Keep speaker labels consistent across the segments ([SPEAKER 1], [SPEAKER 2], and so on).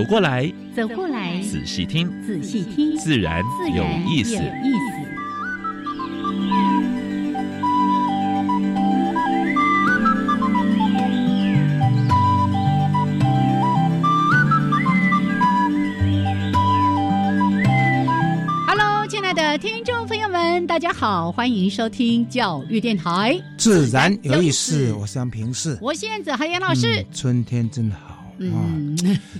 [SPEAKER 1] 走过来，
[SPEAKER 2] 走过来，
[SPEAKER 1] 仔细听，
[SPEAKER 2] 仔细听，
[SPEAKER 1] 自然有意思。意思。
[SPEAKER 2] Hello，亲爱的听众朋友们大家好，欢迎收听教育电台，
[SPEAKER 3] 自然有意思。我是杨平世，
[SPEAKER 2] 我是燕子海燕老师。
[SPEAKER 3] 春天真好啊！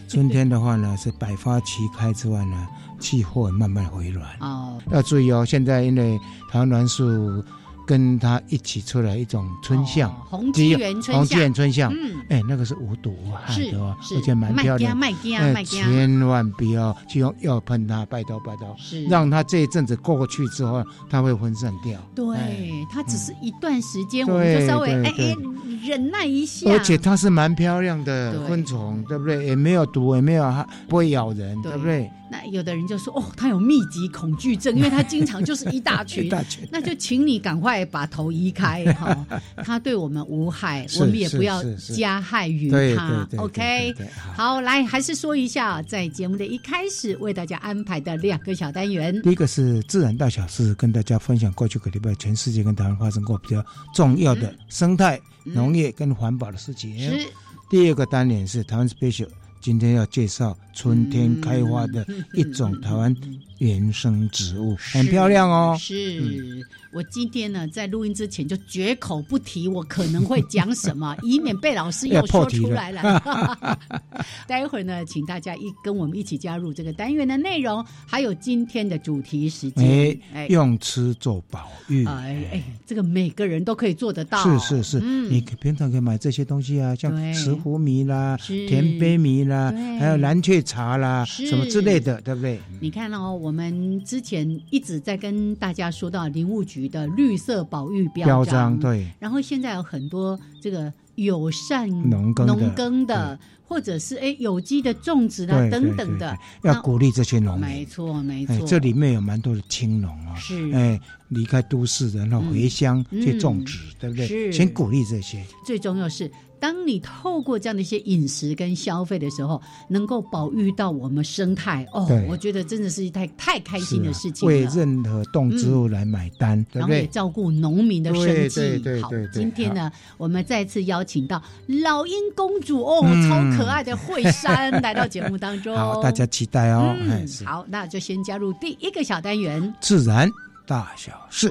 [SPEAKER 3] 春天的话呢，是百花齐开之外呢，气候慢慢回暖。哦。要注意哦，现在因为台湾栾树。跟它一起出来一种春象，
[SPEAKER 2] 红鸡园春象，
[SPEAKER 3] 红鸡园春象，嗯，哎，那个是无毒无害的哦，而且蛮漂亮。
[SPEAKER 2] 哎，
[SPEAKER 3] 千万不要去用药喷它，拜托拜托，是。让它这一阵子过去之后，它会分散掉。
[SPEAKER 2] 对，它只是一段时间，我们就稍微哎哎忍耐一下。
[SPEAKER 3] 而且它是蛮漂亮的昆虫，对不对？也没有毒，也没有不会咬人，对不对？
[SPEAKER 2] 那有的人就说哦，他有密集恐惧症，因为他经常就是一大群，那就请你赶快把头移开哈。他对我们无害，我们也不要加害于他。OK，好，来还是说一下，在节目的一开始为大家安排的两个小单元。
[SPEAKER 3] 第一个是自然大小事，跟大家分享过去个礼拜全世界跟台湾发生过比较重要的生态、农业跟环保的事情。是。第二个单元是台湾 special。今天要介绍春天开花的一种台湾原生植物，很漂亮哦。
[SPEAKER 2] 是。我今天呢，在录音之前就绝口不提我可能会讲什么，以免被老师又说出来了。待会儿呢，请大家一跟我们一起加入这个单元的内容，还有今天的主题时间。
[SPEAKER 3] 哎，用吃做保育。
[SPEAKER 2] 哎哎，这个每个人都可以做得到。
[SPEAKER 3] 是是是，你平常可以买这些东西啊，像石斛米啦、甜杯米啦，还有蓝雀茶啦，什么之类的，对不对？
[SPEAKER 2] 你看哦，我们之前一直在跟大家说到林务局。的绿色保育标章，
[SPEAKER 3] 对，
[SPEAKER 2] 然后现在有很多这个友善农耕农耕的，或者是哎有机的种植啊等等的，
[SPEAKER 3] 要鼓励这些农民，
[SPEAKER 2] 没错没错，
[SPEAKER 3] 这里面有蛮多的青农啊，
[SPEAKER 2] 是。
[SPEAKER 3] 哎离开都市的，然后回乡去种植，对不对？
[SPEAKER 2] 是，
[SPEAKER 3] 先鼓励这些，
[SPEAKER 2] 最重要是。当你透过这样的一些饮食跟消费的时候，能够保育到我们生态哦，我觉得真的是一太太开心的事情。
[SPEAKER 3] 为任何动植物来买单，
[SPEAKER 2] 然后也照顾农民的生计。好，今天呢，我们再次邀请到老鹰公主哦，超可爱的惠山来到节目当中。
[SPEAKER 3] 好，大家期待哦。
[SPEAKER 2] 嗯好，那就先加入第一个小单元：
[SPEAKER 3] 自然大小事。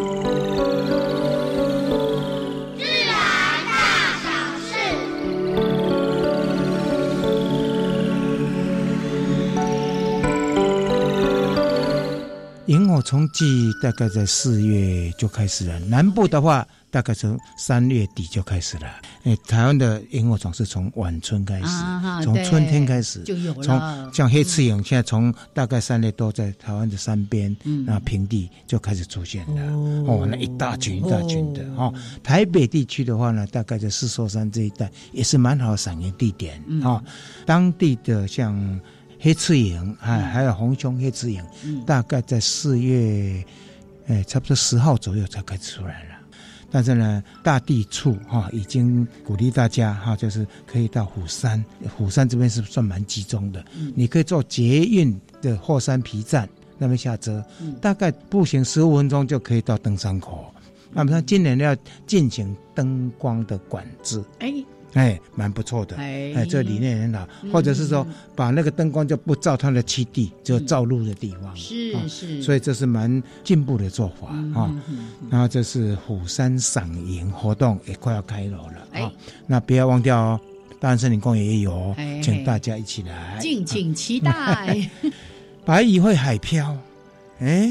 [SPEAKER 3] 萤火虫季大概在四月就开始了，南部的话。大概从三月底就开始了。哎，台湾的萤火虫是从晚春开始，从春天开始
[SPEAKER 2] 就有了。
[SPEAKER 3] 从像黑翅萤，现在从大概三月多在台湾的山边、那平地就开始出现了。哦，那一大群一大群的。哦，台北地区的话呢，大概在四寿山这一带也是蛮好的赏萤地点。哦，当地的像黑翅萤，哎，还有红胸黑翅萤，大概在四月，哎，差不多十号左右才开始出来了。但是呢，大地处哈已经鼓励大家哈，就是可以到虎山，虎山这边是算蛮集中的。你可以坐捷运的霍山皮站那边下车，大概步行十五分钟就可以到登山口。那么他今年要进行灯光的管制，
[SPEAKER 2] 哎。
[SPEAKER 3] 哎，蛮不错的，哎，这理念很好。或者是说，把那个灯光就不照它的基地，就照路的地方，
[SPEAKER 2] 是是。
[SPEAKER 3] 所以这是蛮进步的做法啊。然后这是虎山赏萤活动也快要开锣了啊，那不要忘掉哦。大安森林公园也有，请大家一起来，
[SPEAKER 2] 敬请期待。
[SPEAKER 3] 白蚁会海漂，哎，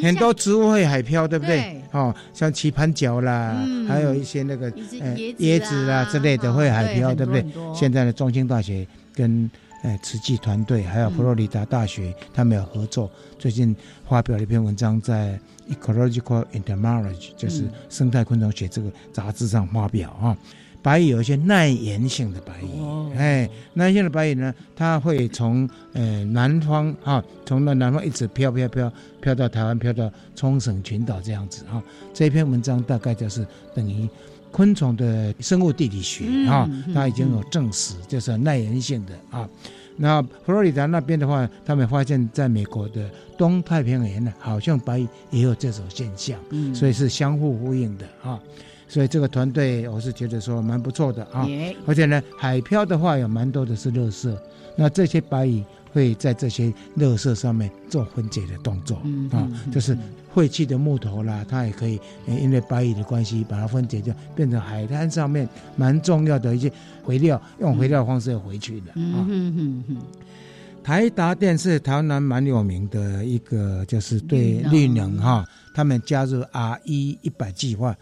[SPEAKER 3] 很多植物会海漂，对不对？哦，像棋盘角啦，还有一些那个
[SPEAKER 2] 椰子
[SPEAKER 3] 啊之类的会海漂，对不对？现在的中兴大学跟呃慈济团队，还有佛罗里达大学，他们有合作，最近发表了一篇文章在《Ecological Entomology》，就是生态昆虫学这个杂志上发表啊。白蚁有一些耐盐性的白蚁，哎，耐盐的白蚁呢，它会从呃南方啊，从那南方一直飘飘飘飘到台湾，飘到冲绳群岛这样子啊。这篇文章大概就是等于昆虫的生物地理学啊，它已经有证实，就是耐盐性的啊。那佛罗里达那边的话，他们发现在美国的东太平洋呢，好像白蚁也有这种现象，所以是相互呼应的啊。所以这个团队我是觉得说蛮不错的啊，而且呢，海漂的话有蛮多的是垃圾，那这些白蚁会在这些垃圾上面做分解的动作啊，就是废弃的木头啦，它也可以因为白蚁的关系把它分解掉，变成海滩上面蛮重要的一些肥料，用肥料方式回去的啊。台达电是台南蛮有名的一个，就是对绿能。哈，他们加入 R 一一百计划。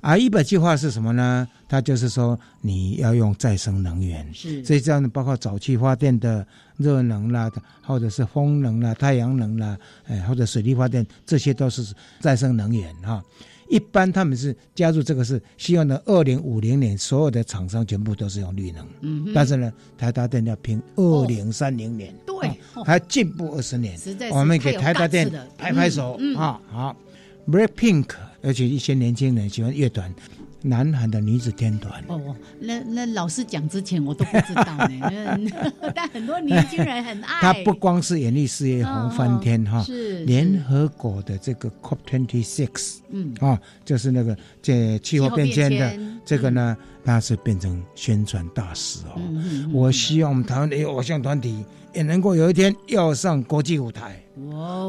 [SPEAKER 3] 啊，一百计划是什么呢？它就是说你要用再生能源，
[SPEAKER 2] 是，
[SPEAKER 3] 所以这样的包括早期发电的热能啦，或者是风能啦、太阳能啦，哎，或者水力发电，这些都是再生能源哈。一般他们是加入这个是希望呢，二零五零年所有的厂商全部都是用绿能，嗯，但是呢，台达电要拼二零三零年，
[SPEAKER 2] 对，
[SPEAKER 3] 还进步二十年，我们给台达电拍拍手啊，好，Black Pink。而且一些年轻人喜欢乐团，南韩的女子天团。
[SPEAKER 2] 哦，那那老师讲之前我都不知道呢，但很多年轻人很爱。
[SPEAKER 3] 他不光是演艺事业红翻天哈，
[SPEAKER 2] 是
[SPEAKER 3] 联合国的这个 COP twenty six，嗯啊，就是那个这气候变迁的这个呢，他是变成宣传大使哦。我希望我们台湾的偶像团体也能够有一天要上国际舞台，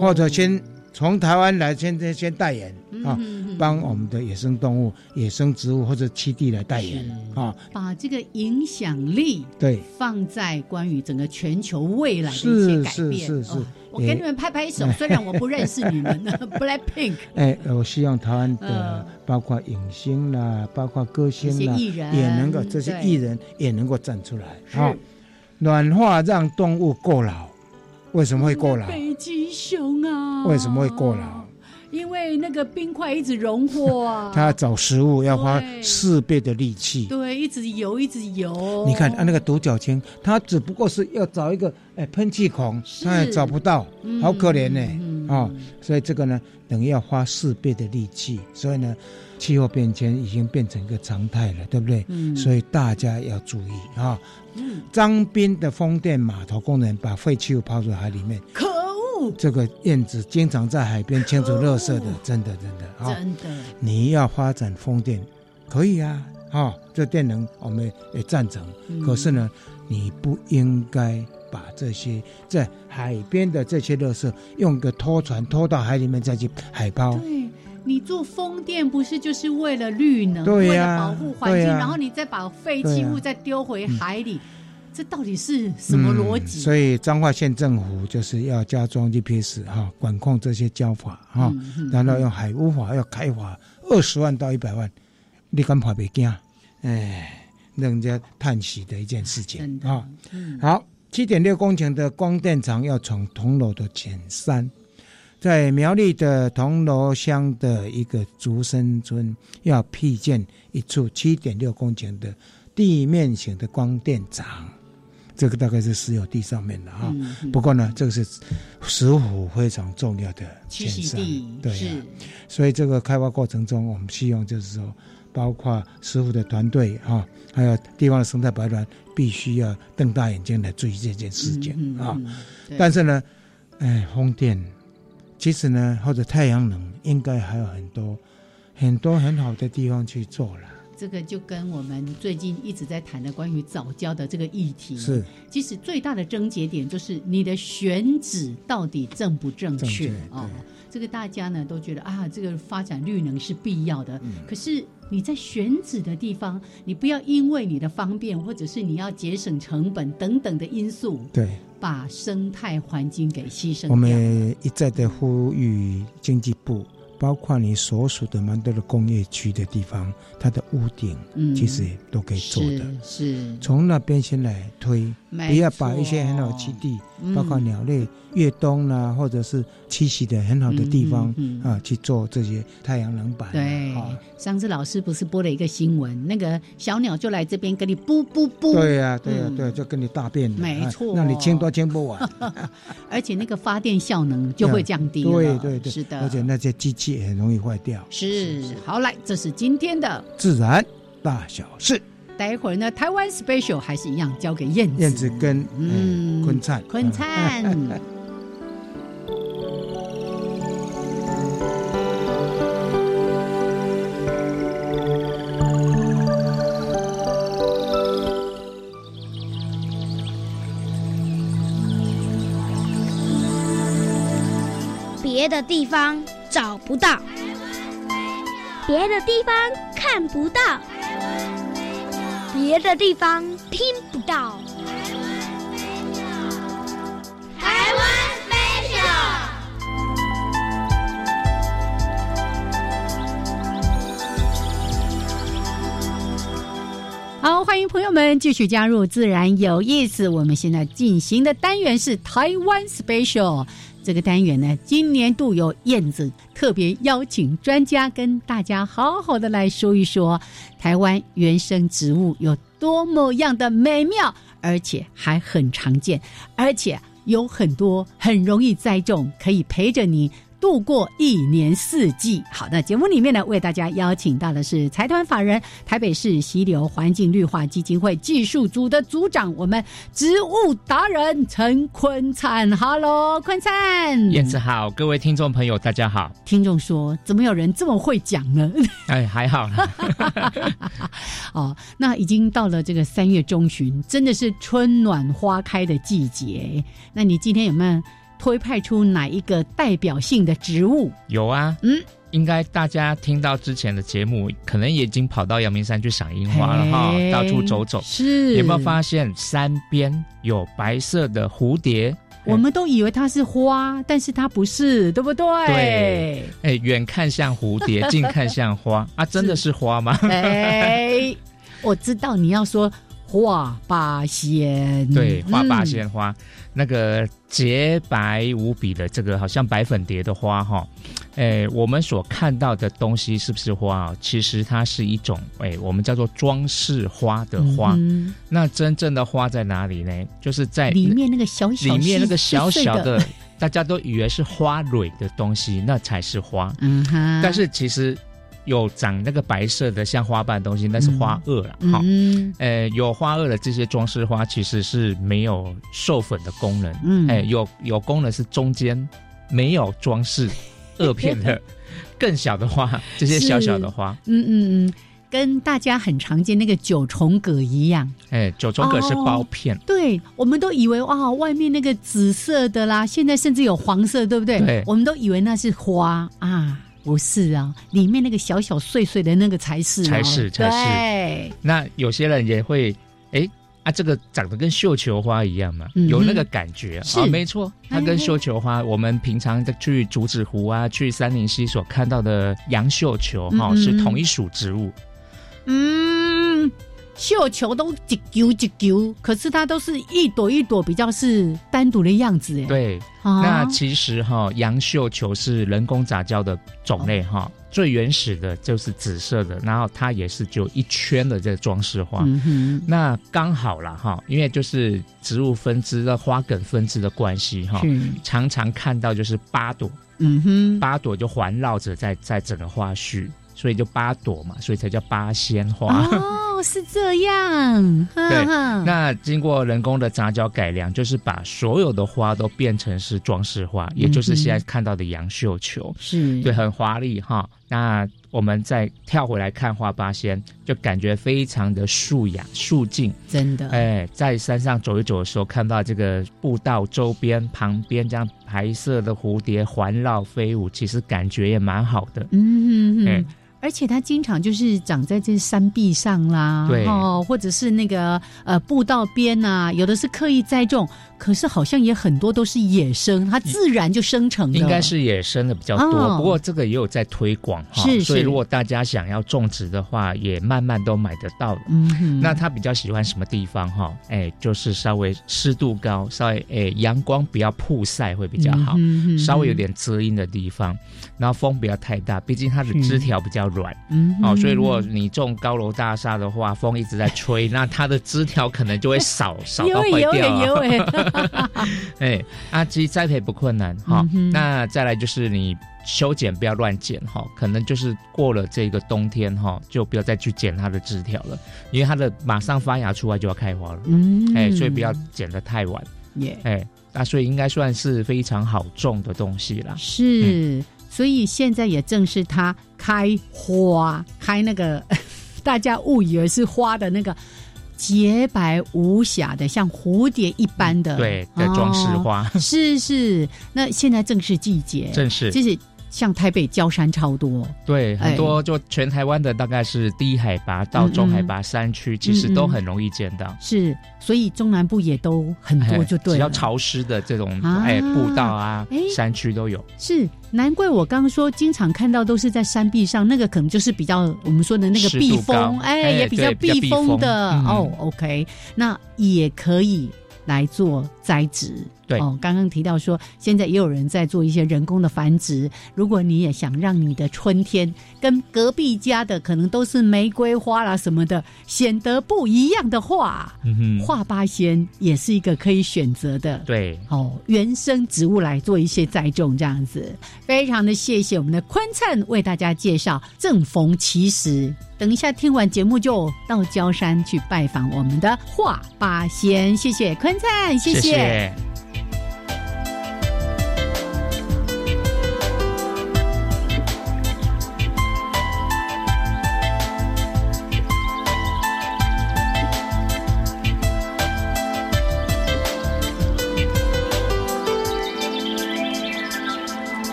[SPEAKER 3] 或者先。从台湾来先先代言啊，帮我们的野生动物、野生植物或者栖地来代言啊，
[SPEAKER 2] 把这个影响力
[SPEAKER 3] 对。
[SPEAKER 2] 放在关于整个全球未来的一些改变。
[SPEAKER 3] 是是。是是，
[SPEAKER 2] 我给你们拍拍手，虽然我不认识你们，Black Pink。
[SPEAKER 3] 哎，我希望台湾的包括影星啦，包括歌星啦，也能够这些艺人也能够站出来啊，暖化让动物过劳。为什么会过劳？
[SPEAKER 2] 北极熊啊！
[SPEAKER 3] 为什么会过劳？
[SPEAKER 2] 因为那个冰块一直融化啊！
[SPEAKER 3] 它找食物要花四倍的力气。
[SPEAKER 2] 对，一直游，一直游。
[SPEAKER 3] 你看，啊，那个独角鲸，它只不过是要找一个哎喷气孔，它也找不到，好可怜呢啊！所以这个呢，等于要花四倍的力气。所以呢，气候变迁已经变成一个常态了，对不对？嗯。所以大家要注意啊！张斌的风电码头工人把废弃物抛入海里面，
[SPEAKER 2] 可恶！
[SPEAKER 3] 这个燕子经常在海边清除垃圾的，真的真的
[SPEAKER 2] 啊！真的，
[SPEAKER 3] 你要发展风电，可以啊，啊，这电能我们也赞成。可是呢，你不应该把这些在海边的这些垃圾用个拖船拖到海里面再去海抛。
[SPEAKER 2] 对，你做风电不是就是为了绿能，
[SPEAKER 3] 为
[SPEAKER 2] 了保护环境，然后你再把废弃物再丢回海里。这到底是什么逻辑？
[SPEAKER 3] 所以彰化县政府就是要加装 GPS 哈，管控这些交法哈，然后用海污法要开罚二十万到一百万，你敢怕别惊？哎，让人家叹息的一件事情啊。好，七点六公顷的光电厂要从铜锣的前山，在苗栗的铜锣乡的一个竹生村要辟建一处七点六公顷的地面型的光电厂。这个大概是石油地上面的啊，不过呢，这个是石虎非常重要的
[SPEAKER 2] 栖息地，
[SPEAKER 3] 对，所以这个开发过程中，我们希望就是说，包括石虎的团队啊，还有地方的生态保育团，必须要瞪大眼睛来注意这件事情啊。但是呢，哎，风电其实呢，或者太阳能，应该还有很多很多很好的地方去做了。
[SPEAKER 2] 这个就跟我们最近一直在谈的关于早教的这个议题
[SPEAKER 3] 是，
[SPEAKER 2] 其实最大的症结点就是你的选址到底正不正确哦。这个大家呢都觉得啊，这个发展绿能是必要的。可是你在选址的地方，你不要因为你的方便，或者是你要节省成本等等的因素，
[SPEAKER 3] 对，
[SPEAKER 2] 把生态环境给牺牲掉。
[SPEAKER 3] 我们一再的呼吁经济部。包括你所属的蛮多的工业区的地方，它的屋顶其实也都可以做的。
[SPEAKER 2] 是，
[SPEAKER 3] 从那边先来推，不要把一些很好基地，包括鸟类越冬啊，或者是栖息的很好的地方啊，去做这些太阳能板。
[SPEAKER 2] 对，上次老师不是播了一个新闻，那个小鸟就来这边跟你啵啵啵。
[SPEAKER 3] 对呀，对呀，对，就跟你大便。
[SPEAKER 2] 没错，
[SPEAKER 3] 那你清都清不完。
[SPEAKER 2] 而且那个发电效能就会降低。
[SPEAKER 3] 对对对，
[SPEAKER 2] 是的。
[SPEAKER 3] 而且那些机器。也很容易坏掉。
[SPEAKER 2] 是，好来，这是今天的
[SPEAKER 3] 自然大小事。
[SPEAKER 2] 待会儿呢，台湾 special 还是一样交给燕子。
[SPEAKER 3] 燕子跟嗯坤灿，
[SPEAKER 2] 坤灿。
[SPEAKER 4] 别的地方。找不到，别的地方看不到，别的地方听不到。台湾 special。
[SPEAKER 2] 好，欢迎朋友们继续加入自然有意思。我们现在进行的单元是台湾 special。这个单元呢，今年度有燕子特别邀请专家跟大家好好的来说一说台湾原生植物有多么样的美妙，而且还很常见，而且有很多很容易栽种，可以陪着你。度过一年四季。好的，节目里面呢，为大家邀请到的是财团法人台北市溪流环境绿化基金会技术组的组长，我们植物达人陈坤灿。Hello，坤灿，
[SPEAKER 5] 燕子好，各位听众朋友，大家好。
[SPEAKER 2] 听众说，怎么有人这么会讲呢？
[SPEAKER 5] 哎，还好。
[SPEAKER 2] 哦，那已经到了这个三月中旬，真的是春暖花开的季节。那你今天有没有？推派出哪一个代表性的植物？
[SPEAKER 5] 有啊，嗯，应该大家听到之前的节目，可能已经跑到阳明山去赏樱花了哈，到处走走。
[SPEAKER 2] 是，
[SPEAKER 5] 有没有发现山边有白色的蝴蝶？
[SPEAKER 2] 我们都以为它是花，但是它不是，对不对？
[SPEAKER 5] 对，哎，远看像蝴蝶，近看像花啊，真的是花吗？
[SPEAKER 2] 哎，我知道你要说。花八仙，
[SPEAKER 5] 对，花八仙花，那个洁白无比的这个好像白粉蝶的花哈，哎，我们所看到的东西是不是花啊？其实它是一种哎，我们叫做装饰花的花。那真正的花在哪里呢？就是在
[SPEAKER 2] 里面那个小小
[SPEAKER 5] 里面那个小小的，大家都以为是花蕊的东西，那才是花。嗯哼，但是其实。有长那个白色的像花瓣的东西，那是花萼了。好，呃，有花萼的这些装饰花其实是没有授粉的功能。嗯，哎，有有功能是中间没有装饰萼片的 更小的花，这些小小的花。
[SPEAKER 2] 嗯嗯嗯，跟大家很常见那个九重葛一样。
[SPEAKER 5] 哎，九重葛是包片。
[SPEAKER 2] 对，我们都以为哇，外面那个紫色的啦，现在甚至有黄色，对不对？
[SPEAKER 5] 对，
[SPEAKER 2] 我们都以为那是花啊。不是啊，里面那个小小碎碎的那个才是，
[SPEAKER 5] 才是才是。那有些人也会，哎啊，这个长得跟绣球花一样嘛，有那个感觉啊，没错，它跟绣球花，我们平常的去竹子湖啊，去三林溪所看到的洋绣球哈，是同一属植物。
[SPEAKER 2] 嗯。绣球都一揪一揪，可是它都是一朵一朵，比较是单独的样子。哎，
[SPEAKER 5] 对，那其实哈，洋绣球是人工杂交的种类哈，最原始的就是紫色的，然后它也是就一圈的这个装饰花。那刚好了哈，因为就是植物分支的花梗分支的关系哈，常常看到就是八朵，嗯哼，八朵就环绕着在在整个花序。所以就八朵嘛，所以才叫八仙花。
[SPEAKER 2] 哦，是这样。
[SPEAKER 5] 对，那经过人工的杂交改良，就是把所有的花都变成是装饰花，也就是现在看到的杨绣球，
[SPEAKER 2] 是
[SPEAKER 5] 对，很华丽哈。那我们再跳回来看花八仙，就感觉非常的素雅、素净，
[SPEAKER 2] 真的。
[SPEAKER 5] 哎，在山上走一走的时候，看到这个步道周边、旁边这样白色的蝴蝶环绕飞舞，其实感觉也蛮好的。
[SPEAKER 2] 嗯嗯。而且它经常就是长在这山壁上啦，
[SPEAKER 5] 对
[SPEAKER 2] 哦，或者是那个呃步道边呐，有的是刻意栽种。可是好像也很多都是野生，它自然就生成的，
[SPEAKER 5] 应该是野生的比较多。不过这个也有在推广哈，
[SPEAKER 2] 是，
[SPEAKER 5] 所以如果大家想要种植的话，也慢慢都买得到
[SPEAKER 2] 嗯，
[SPEAKER 5] 那他比较喜欢什么地方哈？哎，就是稍微湿度高，稍微哎阳光不要曝晒会比较好，稍微有点遮阴的地方，然后风不要太大，毕竟它的枝条比较软，
[SPEAKER 2] 嗯，
[SPEAKER 5] 哦，所以如果你种高楼大厦的话，风一直在吹，那它的枝条可能就会少 少到坏掉。哎，阿基栽培不困难哈。那再来就是你修剪不要乱剪哈，可能就是过了这个冬天哈，就不要再去剪它的枝条了，因为它的马上发芽出来就要开花了。
[SPEAKER 2] 嗯，
[SPEAKER 5] 哎，所以不要剪得太晚。
[SPEAKER 2] 耶，
[SPEAKER 5] 哎，那所以应该算是非常好种的东西啦。
[SPEAKER 2] 是，所以现在也正是它开花，开那个 大家误以为是花的那个。洁白无瑕的，像蝴蝶一般的，
[SPEAKER 5] 对的装饰花，
[SPEAKER 2] 是是。那现在正是季节，
[SPEAKER 5] 正是，
[SPEAKER 2] 就是像台北焦山超多，
[SPEAKER 5] 对，很多就全台湾的大概是低海拔到中海拔山区，其实都很容易见到。
[SPEAKER 2] 是，所以中南部也都很多，就对，
[SPEAKER 5] 只要潮湿的这种哎步道啊，山区都有。
[SPEAKER 2] 是。难怪我刚刚说，经常看到都是在山壁上，那个可能就是比较我们说的那个避风，哎，也比较避风的哦。OK，那也可以来做栽植。
[SPEAKER 5] 对
[SPEAKER 2] 哦，刚刚提到说，现在也有人在做一些人工的繁殖。如果你也想让你的春天跟隔壁家的可能都是玫瑰花啦什么的显得不一样的话，嗯哼画八仙也是一个可以选择的。
[SPEAKER 5] 对
[SPEAKER 2] 哦，原生植物来做一些栽种，这样子，非常的谢谢我们的坤灿为大家介绍。正逢其时，等一下听完节目就到焦山去拜访我们的画八仙。谢谢坤灿，谢
[SPEAKER 5] 谢。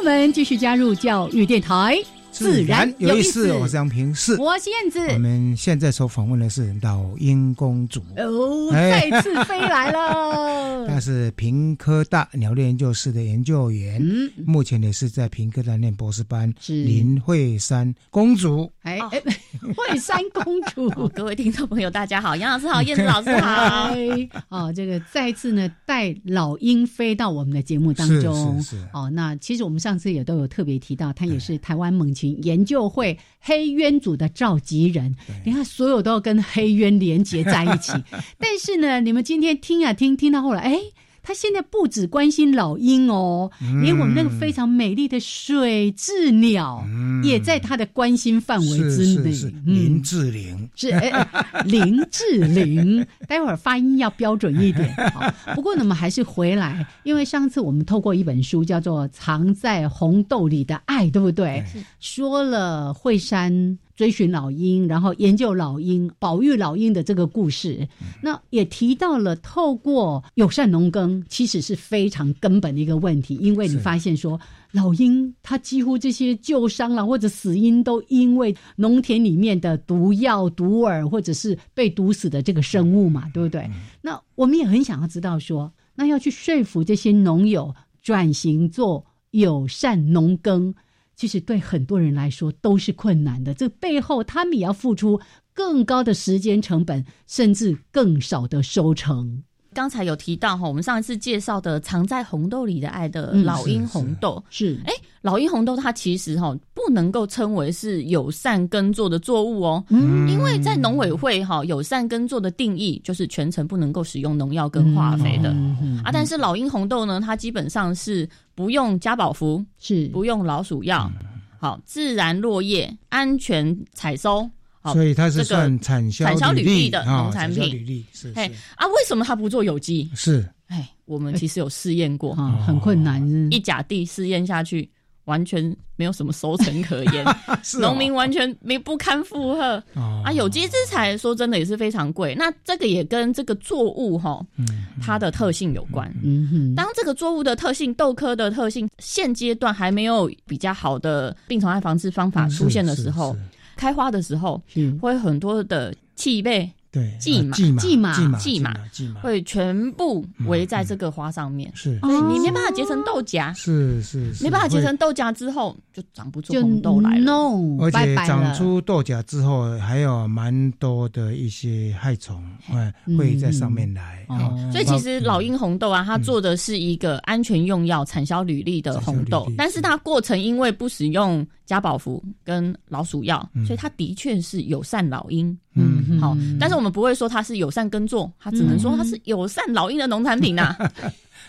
[SPEAKER 2] 我们继续加入教育电台。自然有意思，
[SPEAKER 3] 我是杨平，是
[SPEAKER 2] 我是燕子。
[SPEAKER 3] 我们现在所访问的是老鹰公主
[SPEAKER 2] 哦，再次飞来了。
[SPEAKER 3] 她是平科大鸟类研究室的研究员，
[SPEAKER 2] 嗯，
[SPEAKER 3] 目前也是在平科大念博士班。
[SPEAKER 2] 是
[SPEAKER 3] 林慧珊公主，
[SPEAKER 2] 哎哎，慧珊公主，
[SPEAKER 6] 各位听众朋友，大家好，杨老师好，燕子老师好。
[SPEAKER 2] 哦，这个再次呢带老鹰飞到我们的节目当中。
[SPEAKER 3] 是是是。
[SPEAKER 2] 哦，那其实我们上次也都有特别提到，她也是台湾猛禽。研究会黑渊组的召集人，你看所有都要跟黑渊连接在一起。但是呢，你们今天听啊听，听到后来，哎。他现在不只关心老鹰哦，连我们那个非常美丽的水雉鸟也在他的关心范围之内。
[SPEAKER 3] 林志玲
[SPEAKER 2] 是林志玲，待会儿发音要标准一点。不过呢，我们还是回来，因为上次我们透过一本书叫做《藏在红豆里的爱》，对不对？说了惠山。追寻老鹰，然后研究老鹰、保育老鹰的这个故事，那也提到了透过友善农耕，其实是非常根本的一个问题。因为你发现说，老鹰它几乎这些旧伤了或者死因，都因为农田里面的毒药、毒饵，或者是被毒死的这个生物嘛，对不对？那我们也很想要知道说，那要去说服这些农友转型做友善农耕。其实对很多人来说都是困难的，这背后他们也要付出更高的时间成本，甚至更少的收成。
[SPEAKER 6] 刚才有提到哈，我们上一次介绍的藏在红豆里的爱的老鹰红豆。
[SPEAKER 2] 是，
[SPEAKER 6] 哎，老鹰红豆它其实哈不能够称为是友善耕作的作物哦，
[SPEAKER 2] 嗯，
[SPEAKER 6] 因为在农委会哈友善耕作的定义就是全程不能够使用农药跟化肥的。啊，但是老鹰红豆呢，它基本上是。不用加保服，
[SPEAKER 2] 是
[SPEAKER 6] 不用老鼠药，好，自然落叶安全采收，好
[SPEAKER 3] 所以它是算产销
[SPEAKER 6] 产销履历
[SPEAKER 3] 的
[SPEAKER 6] 农产品。
[SPEAKER 3] 履历是。
[SPEAKER 6] 哎啊，为什么它不做有机？
[SPEAKER 3] 是。
[SPEAKER 6] 哎，我们其实有试验过，
[SPEAKER 2] 很困难，
[SPEAKER 6] 一甲地试验下去。完全没有什么收成可言，农民完全没不堪负荷。啊！有机之材说真的也是非常贵，那这个也跟这个作物哈，它的特性有关。嗯哼，当这个作物的特性、豆科的特性现阶段还没有比较好的病虫害防治方法出现的时候，开花的时候会很多的气味。
[SPEAKER 3] 对，
[SPEAKER 6] 蓟马、
[SPEAKER 2] 蓟马、
[SPEAKER 6] 蓟马、蓟马会全部围在这个花上面，
[SPEAKER 3] 是，
[SPEAKER 6] 所以你没办法结成豆荚，
[SPEAKER 3] 是是，
[SPEAKER 6] 没办法结成豆荚之后就长不出红豆来了，
[SPEAKER 3] 而且长出豆荚之后还有蛮多的一些害虫会会在上面来，
[SPEAKER 6] 所以其实老鹰红豆啊，它做的是一个安全用药、产销履历的红豆，但是。它过程因为不使用。加宝福跟老鼠药，所以它的确是友善老鹰。嗯，好，但是我们不会说它是友善耕作，它只能说它是友善老鹰的农产品呐。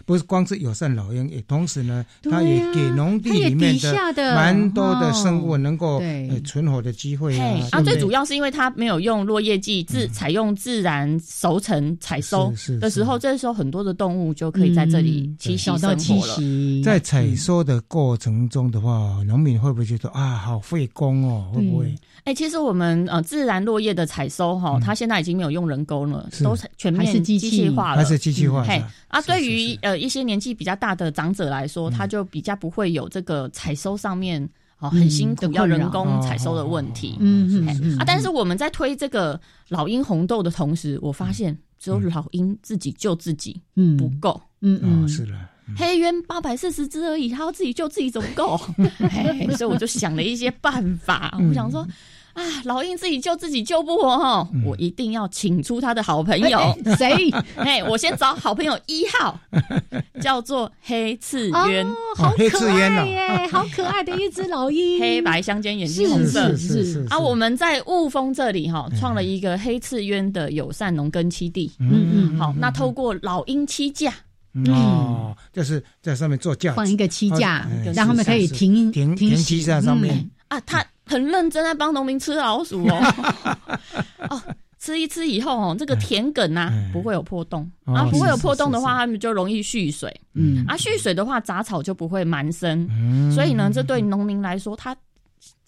[SPEAKER 3] 不是光是友善老鹰，也同时呢，它也给农地里面
[SPEAKER 2] 的
[SPEAKER 3] 蛮多的生物能够存活的机会啊。
[SPEAKER 6] 啊，最主要是因为它没有用落叶剂，自采用自然熟成采收的时候，这时候很多的动物就可以在这里栖息生活了。
[SPEAKER 3] 在采收的过程中的话，农民会不会觉得啊，好费工哦？会不会？
[SPEAKER 6] 哎，其实我们呃自然落叶的采收哈，它现在已经没有用人工了，都全面机器。化了，
[SPEAKER 3] 还是机器化？
[SPEAKER 6] 嘿。啊，对于呃一些年纪比较大的长者来说，他就比较不会有这个采收上面哦很辛苦要人工采收的问题。嗯嗯啊，但是我们在推这个老鹰红豆的同时，我发现只有老鹰自己救自己，嗯不够，
[SPEAKER 3] 嗯嗯是的。
[SPEAKER 6] 黑鸢八百四十只而已，他要自己救自己怎么够？所以我就想了一些办法。我想说，啊，老鹰自己救自己救不活哈，我一定要请出他的好朋友。
[SPEAKER 2] 谁？
[SPEAKER 6] 哎，我先找好朋友一号，叫做黑刺鸢，
[SPEAKER 2] 好可爱耶，好可爱的一只老鹰，
[SPEAKER 6] 黑白相间，眼睛。红色。是是啊，我们在雾峰这里哈，创了一个黑刺鸢的友善农耕基地。嗯嗯，好，那透过老鹰栖架。
[SPEAKER 3] 哦，就是在上面做架，
[SPEAKER 2] 放一个栖架，让他们可以停
[SPEAKER 3] 停停栖在上面。
[SPEAKER 6] 啊。他很认真在帮农民吃老鼠哦。哦，吃一吃以后哦，这个田埂啊不会有破洞啊，不会有破洞的话，他们就容易蓄水。嗯，啊，蓄水的话，杂草就不会蛮生。所以呢，这对农民来说，他。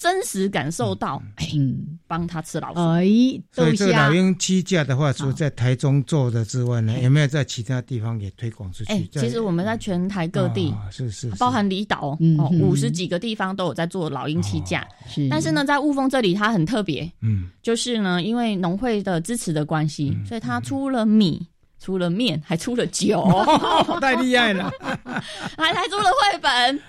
[SPEAKER 6] 真实感受到，嗯，帮他吃老鼠。哎，
[SPEAKER 3] 所以这个老鹰栖架的话，除了在台中做的之外呢，有没有在其他地方也推广出去？哎，
[SPEAKER 6] 其实我们在全台各地，
[SPEAKER 3] 是是，
[SPEAKER 6] 包含离岛哦，五十几个地方都有在做老鹰栖架。是，但是呢，在雾峰这里它很特别，嗯，就是呢，因为农会的支持的关系，所以它出了米。出了面，还出了酒，
[SPEAKER 3] 太厉害了，
[SPEAKER 6] 还还出了绘本，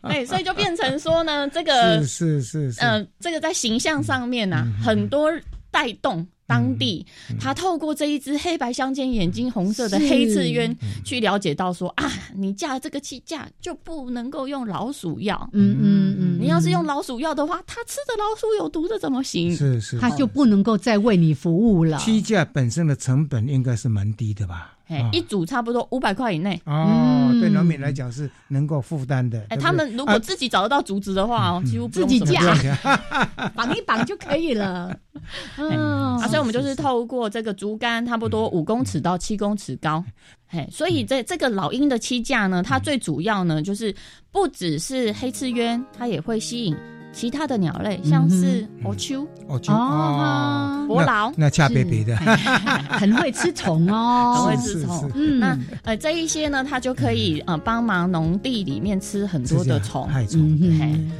[SPEAKER 6] 哎，所以就变成说呢，这个
[SPEAKER 3] 是是是，嗯，
[SPEAKER 6] 这个在形象上面呢，很多带动。当地，他透过这一只黑白相间、眼睛红色的黑刺鸢，去了解到说啊，你架这个气架就不能够用老鼠药。嗯嗯嗯，你要是用老鼠药的话，它吃的老鼠有毒的怎么行？
[SPEAKER 3] 是是，
[SPEAKER 2] 它就不能够再为你服务了。
[SPEAKER 3] 气架本身的成本应该是蛮低的吧？
[SPEAKER 6] 一组差不多五百块以内
[SPEAKER 3] 哦，对农民来讲是能够负担的。
[SPEAKER 6] 哎，他们如果自己找得到竹子的话哦，几乎
[SPEAKER 2] 自己架 绑一绑就可以了。
[SPEAKER 6] 嗯，啊，所以我们就是透过这个竹竿，差不多五公尺到七公尺高。嘿，所以这这个老鹰的栖架呢，它最主要呢就是不只是黑翅鸢，它也会吸引。其他的鸟类，像是哦秋、
[SPEAKER 3] 哦秋哦，
[SPEAKER 6] 伯劳，
[SPEAKER 3] 那恰别别的，
[SPEAKER 2] 很会吃虫哦，
[SPEAKER 6] 很会吃虫。嗯，那呃，这一些呢，它就可以呃帮忙农地里面吃很多的虫，
[SPEAKER 3] 害虫。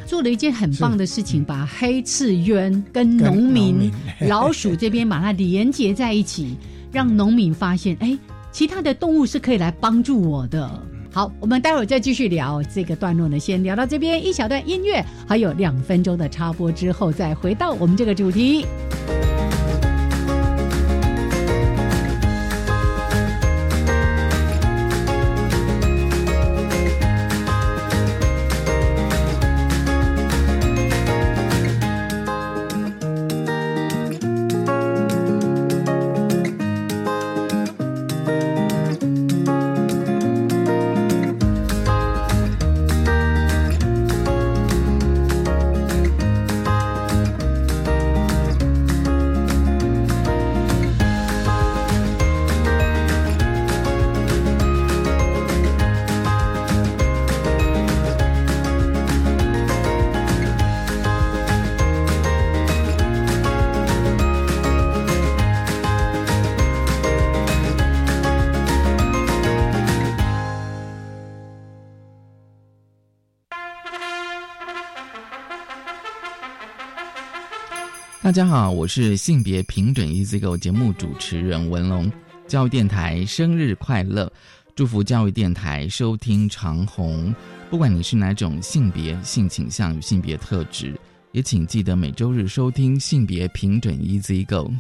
[SPEAKER 2] 做了一件很棒的事情，把黑刺鸢跟农民老鼠这边把它连接在一起，让农民发现，哎，其他的动物是可以来帮助我的。好，我们待会儿再继续聊这个段落呢，先聊到这边一小段音乐，还有两分钟的插播之后，再回到我们这个主题。
[SPEAKER 7] 大家好，我是性别平准 EasyGo 节目主持人文龙，教育电台生日快乐，祝福教育电台收听长虹。不管你是哪种性别、性倾向与性别特质，也请记得每周日收听性别平准 EasyGo。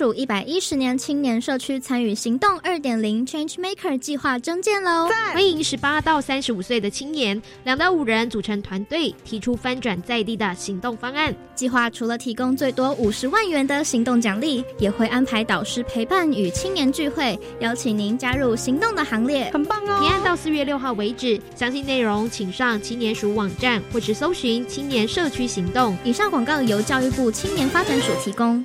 [SPEAKER 8] 署一百一十年青年社区参与行动二点零 Change Maker 计划征件喽！
[SPEAKER 9] 欢迎十八到三十五岁的青年，两到五人组成团队，提出翻转在地的行动方案。
[SPEAKER 8] 计划除了提供最多五十万元的行动奖励，也会安排导师陪伴与青年聚会，邀请您加入行动的行列，
[SPEAKER 9] 很棒哦！提案到四月六号为止，详细内容请上青年署网站或是搜寻青年社区行动。
[SPEAKER 8] 以上广告由教育部青年发展署提供。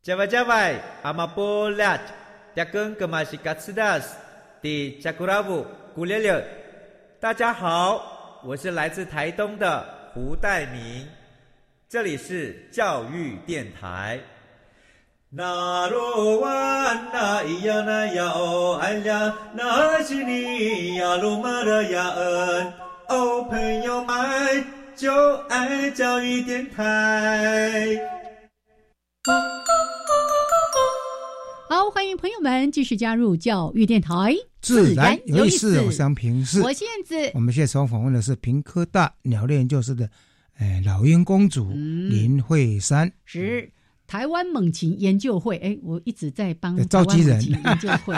[SPEAKER 10] 加外加外，阿玛波拉，扎根格玛西卡斯达斯，的扎古拉布古列列。大家好，我是来自台东的胡代明，这里是教育电台。那罗哇那咿呀那呀哦哎呀，那是你呀鲁玛的呀恩哦，朋友们就爱教育电台。
[SPEAKER 2] 好，欢迎朋友们继续加入教育电台，
[SPEAKER 3] 自然有意思。我想平视，
[SPEAKER 2] 我现在
[SPEAKER 3] 我们现在所访问的是平科大鸟类研究室的，哎，老鹰公主林慧珊。
[SPEAKER 2] 是。台湾猛禽研究会，哎，我一直在帮
[SPEAKER 3] 召集人。
[SPEAKER 2] 研究会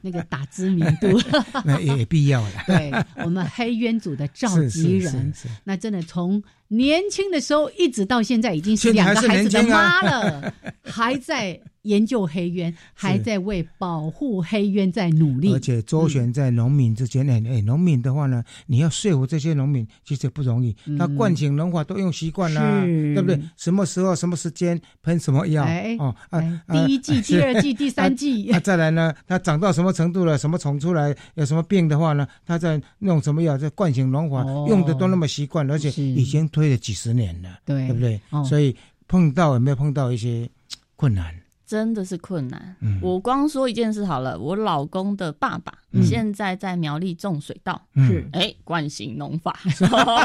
[SPEAKER 2] 那个打知名度，
[SPEAKER 3] 那也必要的。
[SPEAKER 2] 对我们黑渊组的召集人，那真的从年轻的时候一直到现在，已经是两个孩子的妈了，还在。研究黑鸢，还在为保护黑鸢在努力，
[SPEAKER 3] 而且周旋在农民之间。哎哎，农民的话呢，你要说服这些农民，其实不容易。他惯性农法都用习惯啦，对不对？什么时候、什么时间喷什么药？哦
[SPEAKER 2] 啊，第一季、第二季、第三季。
[SPEAKER 3] 那再来呢？它长到什么程度了？什么虫出来？有什么病的话呢？他在弄什么药？这灌井农法用的都那么习惯，而且已经推了几十年了，对不对？所以碰到有没有碰到一些困难？
[SPEAKER 6] 真的是困难。我光说一件事好了，我老公的爸爸现在在苗栗种水稻，是。哎惯性农法。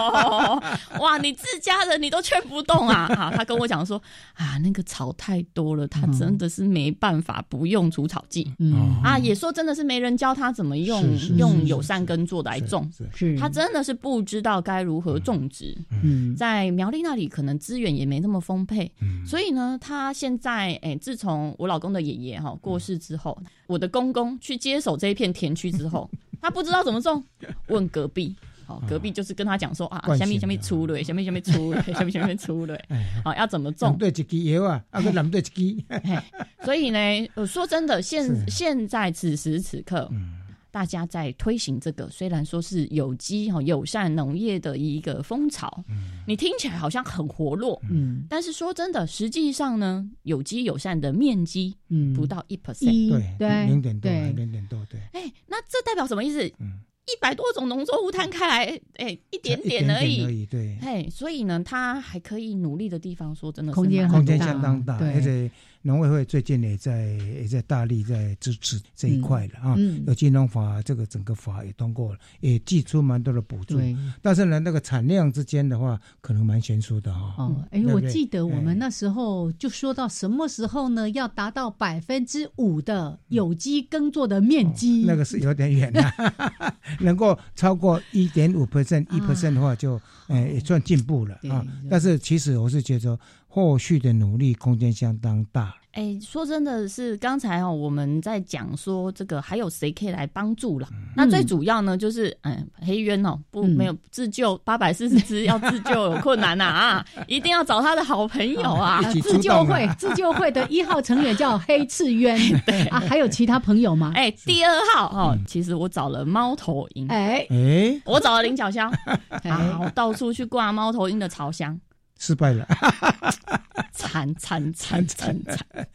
[SPEAKER 6] 哇，你自家人你都劝不动啊！啊，他跟我讲说啊，那个草太多了，他真的是没办法不用除草剂。嗯。啊，也说真的是没人教他怎么用用友善耕作来种，是。他真的是不知道该如何种植。嗯，在苗栗那里可能资源也没那么丰沛，所以呢，他现在哎自从从我老公的爷爷哈过世之后，我的公公去接手这一片田区之后，他不知道怎么种，问隔壁，好，隔壁就是跟他讲说啊，下面下面出嘞，下面下面出嘞，下面下面出嘞，好，要怎么种？
[SPEAKER 3] 对，一支油啊，啊个蓝对一支。
[SPEAKER 6] 所以呢，我说真的，现现在此时此刻。大家在推行这个，虽然说是有机哈友善农业的一个风潮，你听起来好像很活络，嗯，但是说真的，实际上呢，有机友善的面积，嗯，不到一
[SPEAKER 3] percent，对，零点多，零点多，对。
[SPEAKER 6] 哎，那这代表什么意思？嗯，一百多种农作物摊开来，哎，一点点而
[SPEAKER 3] 已，对。
[SPEAKER 6] 嘿，所以呢，它还可以努力的地方，说真的，
[SPEAKER 2] 空间
[SPEAKER 3] 空间相当大，而且。农委会最近也在也在大力在支持这一块了啊，有金融法这个整个法也通过了，也寄出蛮多的补助。但是呢，那个产量之间的话，可能蛮悬殊的哈。
[SPEAKER 2] 哦，哎，我记得我们那时候就说到什么时候呢？要达到百分之五的有机耕作的面积，
[SPEAKER 3] 那个是有点远了。能够超过一点五 percent、一 percent 的话，就诶也算进步了啊。但是其实我是觉得。后续的努力空间相当大。
[SPEAKER 6] 哎，说真的是刚才哦，我们在讲说这个还有谁可以来帮助了？那最主要呢，就是嗯，黑渊哦，不没有自救，八百四十只 要自救有困难呐啊，一定要找他的好朋友啊！
[SPEAKER 2] 自救会自救会的一号成员叫黑赤渊，对。啊，还有其他朋友吗？
[SPEAKER 6] 哎，第二号哦，其实我找了猫头鹰，
[SPEAKER 2] 哎。
[SPEAKER 3] 哎，
[SPEAKER 6] 我找了菱角箱，啊，我到处去挂猫头鹰的巢箱。
[SPEAKER 3] 失败了，
[SPEAKER 6] 惨惨惨惨惨！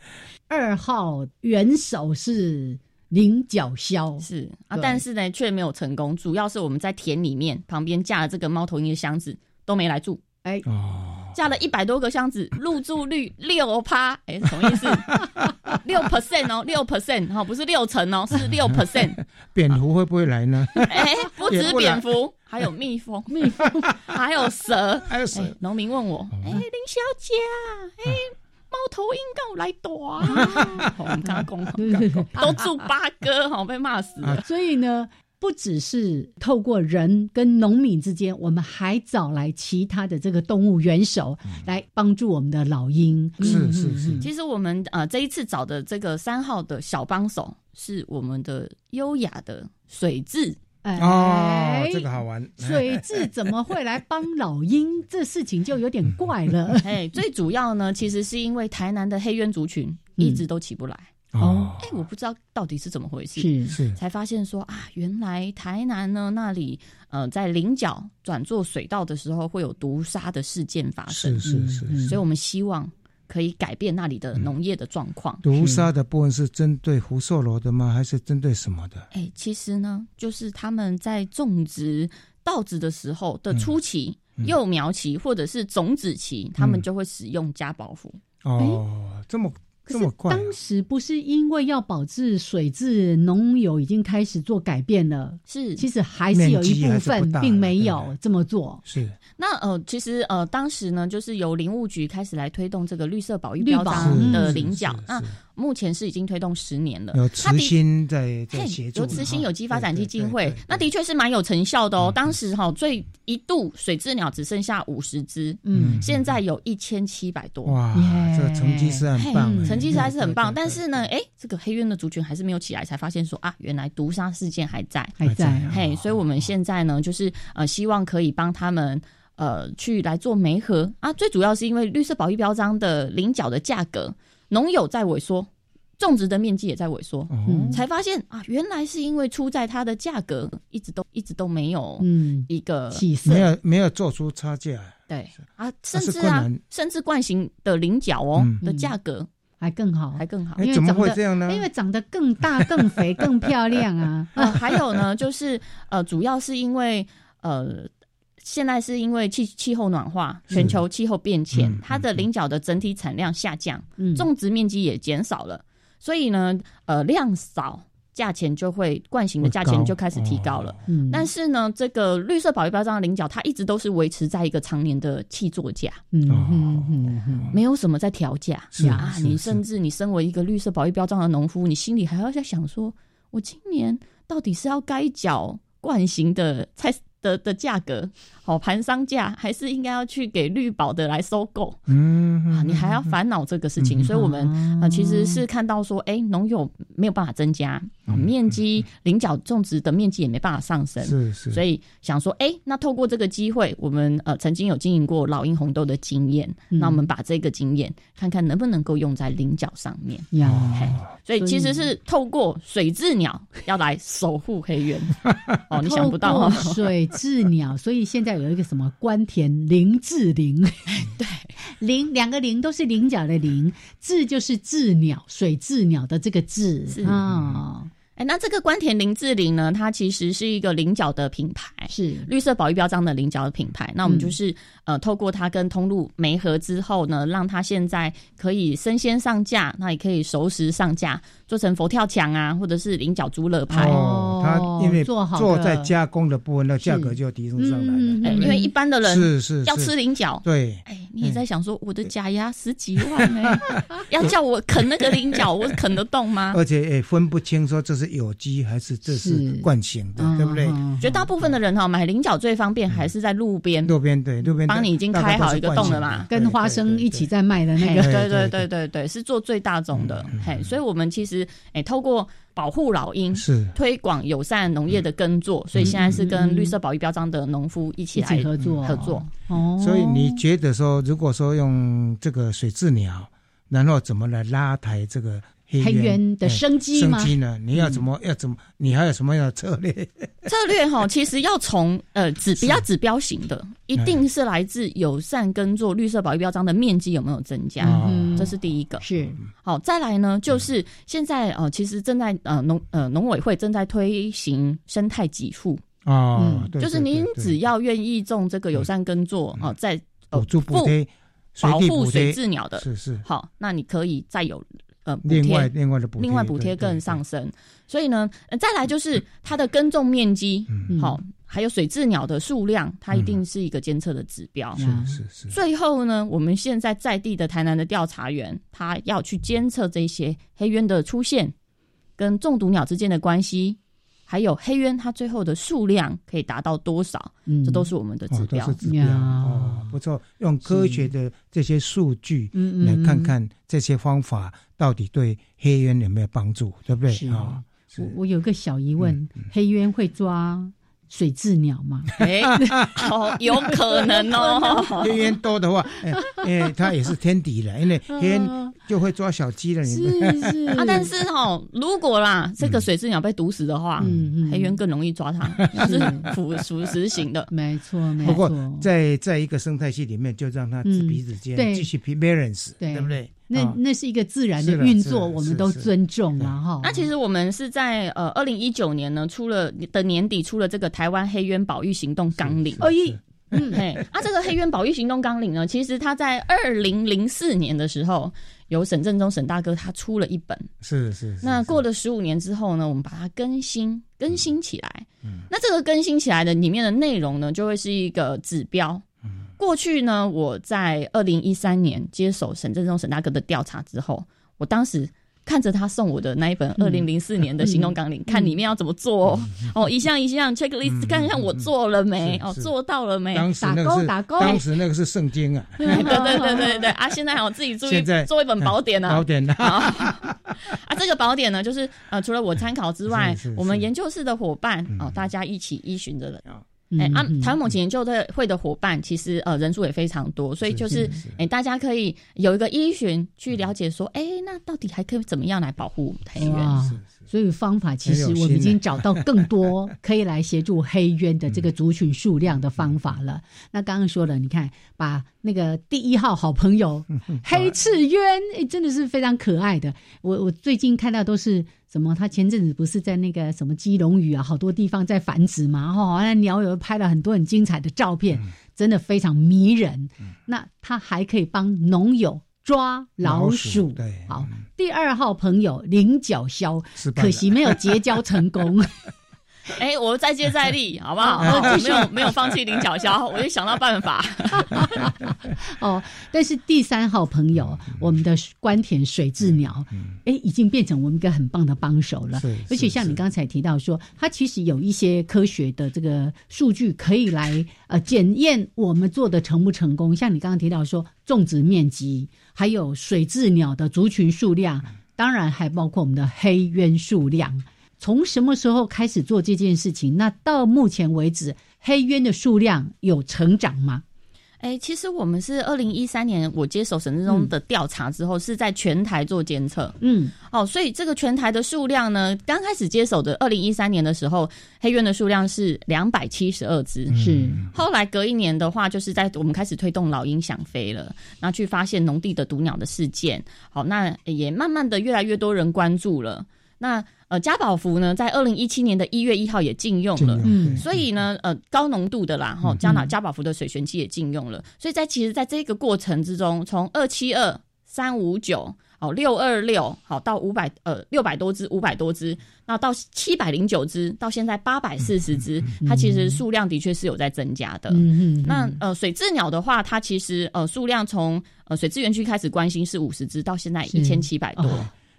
[SPEAKER 2] 二号元首是菱角枭，
[SPEAKER 6] 是啊，但是呢却没有成功，主要是我们在田里面旁边架了这个猫头鹰的箱子都没来住，
[SPEAKER 2] 哎。
[SPEAKER 3] 哦，
[SPEAKER 6] 架了一百多个箱子，入住率六趴，哎，什么意思？六 percent 哦，六 percent 哈，不是六成哦，是六 percent。
[SPEAKER 3] 蝙蝠会不会来呢？
[SPEAKER 6] 哎，不止蝙蝠，还有蜜蜂，
[SPEAKER 2] 蜜蜂，
[SPEAKER 6] 还有蛇，
[SPEAKER 3] 还有蛇。
[SPEAKER 6] 农民问我，哎，林小姐啊，哎，猫头鹰跟我来躲啊？我们刚刚讲，都住八哥，哈，被骂死了。
[SPEAKER 2] 所以呢。不只是透过人跟农民之间，我们还找来其他的这个动物元首来帮助我们的老鹰。
[SPEAKER 3] 是是是。
[SPEAKER 6] 其实我们呃这一次找的这个三号的小帮手是我们的优雅的水蛭。
[SPEAKER 3] 哦，这个好玩。
[SPEAKER 2] 水蛭怎么会来帮老鹰？这事情就有点怪了。
[SPEAKER 6] 哎，最主要呢，其实是因为台南的黑鸢族群一直都起不来。
[SPEAKER 3] 哦，
[SPEAKER 6] 哎，我不知道到底是怎么回事，
[SPEAKER 2] 是
[SPEAKER 3] 是，
[SPEAKER 6] 才发现说啊，原来台南呢那里，呃，在菱角转做水稻的时候会有毒杀的事件发生，
[SPEAKER 3] 是是是，
[SPEAKER 6] 所以我们希望可以改变那里的农业的状况。
[SPEAKER 3] 毒杀的部分是针对福寿螺的吗？还是针对什么的？
[SPEAKER 6] 哎，其实呢，就是他们在种植稻子的时候的初期、幼苗期或者是种子期，他们就会使用加保福。
[SPEAKER 3] 哦，这么。
[SPEAKER 2] 可是当时不是因为要保质水质，农友已经开始做改变了。
[SPEAKER 6] 是，
[SPEAKER 2] 其实还是有一部分并没有这么做。
[SPEAKER 3] 是。
[SPEAKER 6] 那呃，其实呃，当时呢，就是由林务局开始来推动这个绿色保育标章的领奖。那目前是已经推动十年了。
[SPEAKER 3] 有慈心在在协助。
[SPEAKER 6] 有慈心有机发展基金会，那的确是蛮有成效的哦。当时哈，最一度水质鸟只剩下五十只，嗯，现在有一千七百多。
[SPEAKER 3] 哇，这个成绩是很棒。
[SPEAKER 6] 成绩实在是很棒，但是呢，哎，这个黑鸢的族群还是没有起来，才发现说啊，原来毒杀事件还在，
[SPEAKER 2] 还在。
[SPEAKER 6] 嘿，所以我们现在呢，就是呃，希望可以帮他们呃去来做媒合啊。最主要是因为绿色保育标章的菱角的价格，农友在萎缩，种植的面积也在萎缩，才发现啊，原来是因为出在它的价格一直都一直都没有嗯一个
[SPEAKER 2] 起色，
[SPEAKER 3] 没有没有做出差价。
[SPEAKER 6] 对啊，甚至啊，甚至冠型的菱角哦的价格。
[SPEAKER 2] 还更好，
[SPEAKER 6] 还更好，
[SPEAKER 3] 因为怎么会这样呢？
[SPEAKER 2] 因为长得更大、更肥、更漂亮啊！
[SPEAKER 6] 呃，还有呢，就是呃，主要是因为呃，现在是因为气气候暖化，全球气候变迁，它的菱角的整体产量下降，种植面积也减少了，所以呢，呃，量少。价钱就会惯性的价钱就开始提高了，但是呢，这个绿色保育标章的菱角，它一直都是维持在一个常年的气作价，嗯没有什么在调价啊。你甚至你身为一个绿色保育标章的农夫，你心里还要在想说，我今年到底是要该缴惯型的菜？的的价格，好盘商价，还是应该要去给绿宝的来收购？嗯，啊，你还要烦恼这个事情，所以我们啊，其实是看到说，哎，农友没有办法增加面积，菱角种植的面积也没办法上升，
[SPEAKER 3] 是是，
[SPEAKER 6] 所以想说，哎，那透过这个机会，我们呃曾经有经营过老鹰红豆的经验，那我们把这个经验看看能不能够用在菱角上面。
[SPEAKER 2] 呀，
[SPEAKER 6] 所以其实是透过水蛭鸟要来守护黑鸢。哦，你想不到
[SPEAKER 2] 哦，水。质鸟，所以现在有一个什么关田林志玲，
[SPEAKER 6] 对，
[SPEAKER 2] 林两个林都是菱角的菱，志就是智鸟，水智鸟的这个智啊。
[SPEAKER 6] 哎，那这个关田林志玲呢，它其实是一个菱角的品牌，
[SPEAKER 2] 是
[SPEAKER 6] 绿色保育标章的菱角的品牌。那我们就是呃，透过它跟通路媒合之后呢，让它现在可以生鲜上架，那也可以熟食上架，做成佛跳墙啊，或者是菱角猪肋排。
[SPEAKER 3] 哦，它因为做做在加工的部分，那价格就提升上来了。
[SPEAKER 6] 因为一般的人
[SPEAKER 3] 是是
[SPEAKER 6] 要吃菱角，
[SPEAKER 3] 对，
[SPEAKER 6] 哎，你也在想说，我的假牙十几万呢，要叫我啃那个菱角，我啃得动吗？
[SPEAKER 3] 而且也分不清说这是有机还是这是惯性的，对不对？
[SPEAKER 6] 绝大部分的人哈，买菱角最方便还是在路边，
[SPEAKER 3] 路边对路边
[SPEAKER 6] 帮你已经开好一个洞了嘛，
[SPEAKER 2] 跟花生一起在卖的那个，
[SPEAKER 6] 对对对对对，是做最大众的。嘿，所以我们其实哎，透过保护老鹰，
[SPEAKER 3] 是
[SPEAKER 6] 推广友善农业的耕作，所以现在是跟绿色保育标章的农夫一起来
[SPEAKER 2] 合作
[SPEAKER 6] 合作。
[SPEAKER 2] 哦，
[SPEAKER 3] 所以你觉得说，如果说用这个水质鸟，然后怎么来拉抬这个？
[SPEAKER 2] 黑源的生机
[SPEAKER 3] 吗？生机呢？你要怎么要怎么？你还有什么样的策略？
[SPEAKER 6] 策略哈，其实要从呃指比较指标型的，一定是来自友善耕作绿色保育标章的面积有没有增加？嗯这是第一个。
[SPEAKER 2] 是
[SPEAKER 6] 好，再来呢，就是现在呃，其实正在呃农呃农委会正在推行生态给付
[SPEAKER 3] 啊，
[SPEAKER 6] 就是您只要愿意种这个友善耕作啊，在
[SPEAKER 3] 补助补贴
[SPEAKER 6] 保护水质鸟的，
[SPEAKER 3] 是是
[SPEAKER 6] 好，那你可以再有。呃，
[SPEAKER 3] 另外另外的补
[SPEAKER 6] 另外补贴更上升，所以呢，再来就是它的耕种面积，好，还有水质鸟的数量，它一定是一个监测的指标。
[SPEAKER 3] 是是是。
[SPEAKER 6] 最后呢，我们现在在地的台南的调查员，他要去监测这些黑鸢的出现跟中毒鸟之间的关系。还有黑渊，它最后的数量可以达到多少？嗯，这都是我们的指标。
[SPEAKER 3] 指标哦，不错，用科学的这些数据来看看这些方法到底对黑渊有没有帮助，对不对？啊，
[SPEAKER 2] 我我有个小疑问，黑渊会抓？水质鸟嘛，
[SPEAKER 6] 哎，哦，有可能哦。
[SPEAKER 3] 黑鸢多的话，哎，它也是天敌了，因为黑鸢就会抓小鸡了。
[SPEAKER 2] 是是
[SPEAKER 6] 啊，但是哈，如果啦，这个水质鸟被毒死的话，黑鸢更容易抓它，是腐腐蚀型的。
[SPEAKER 2] 没错，没错。
[SPEAKER 3] 不过在在一个生态系里面，就让它彼此间继续 balance，对不对？
[SPEAKER 2] 那那是一个自然的运作，我们都尊重啊哈。
[SPEAKER 6] 那其实我们是在呃二零一九年呢出了的年底出了这个台湾黑渊保育行动纲领。
[SPEAKER 2] 哦一
[SPEAKER 6] 嗯 嘿，啊这个黑渊保育行动纲领呢，其实它在二零零四年的时候，由沈振中沈大哥他出了一本。
[SPEAKER 3] 是是。
[SPEAKER 6] 那过了十五年之后呢，我们把它更新更新起来。嗯。那这个更新起来的里面的内容呢，就会是一个指标。过去呢，我在二零一三年接手沈振中沈大哥的调查之后，我当时看着他送我的那一本二零零四年的行动纲领，看里面要怎么做哦，一项一项 checklist，看看我做了没？哦，做到了没？
[SPEAKER 2] 打勾打勾。
[SPEAKER 3] 当时那个是圣经啊，
[SPEAKER 6] 对对对对对啊！现在我自己注意做一本宝典啊，
[SPEAKER 3] 宝典
[SPEAKER 6] 啊。啊，这个宝典呢，就是呃，除了我参考之外，我们研究室的伙伴哦，大家一起依循着的。哎，啊，台湾猛禽研究的会的伙伴其实呃人数也非常多，所以就是哎，大家可以有一个依循去了解说，哎，那到底还可以怎么样来保护黑鸢？
[SPEAKER 2] 所以方法其实我们已经找到更多 可以来协助黑鸢的这个族群数量的方法了。那刚刚说了，你看把那个第一号好朋友 黑翅鸢，哎，真的是非常可爱的。我我最近看到都是。什么？他前阵子不是在那个什么基隆屿啊，好多地方在繁殖嘛，哦，那鸟友拍了很多很精彩的照片，真的非常迷人。那他还可以帮农友抓老鼠。
[SPEAKER 3] 对，
[SPEAKER 2] 好，第二号朋友菱角消，可惜没有结交成功。
[SPEAKER 6] 哎，我再接再厉，好不好？没有没有放弃菱角鸮，我就想到办法。
[SPEAKER 2] 哦，但是第三号朋友，我们的关田水质鸟，哎，已经变成我们一个很棒的帮手了。而且像你刚才提到说，它其实有一些科学的这个数据可以来呃检验我们做的成不成功。像你刚刚提到说，种植面积，还有水质鸟的族群数量，当然还包括我们的黑鸢数量。从什么时候开始做这件事情？那到目前为止，黑鸢的数量有成长吗？
[SPEAKER 6] 哎，其实我们是二零一三年我接手沈志忠的调查之后，是在全台做监测。嗯，哦，所以这个全台的数量呢，刚开始接手的二零一三年的时候，黑鸢的数量是两百七十二只。
[SPEAKER 2] 是，
[SPEAKER 6] 后来隔一年的话，就是在我们开始推动老鹰想飞了，然后去发现农地的毒鸟的事件。好，那也慢慢的越来越多人关注了。那呃，加宝福呢，在二零一七年的一月一号也禁用了，嗯，所以呢，呃，高浓度的啦，哈，加拿加宝福的水旋器也禁用了，所以在其实，在这个过程之中，从二七二、三五九。好六二六，好到五百呃六百多只，五百多只，那到七百零九只，到现在八百四十只，它其实数量的确是有在增加的。嗯嗯。那呃水质鸟的话，它其实呃数量从呃水资源区开始关心是五十只，到现在一千七百多。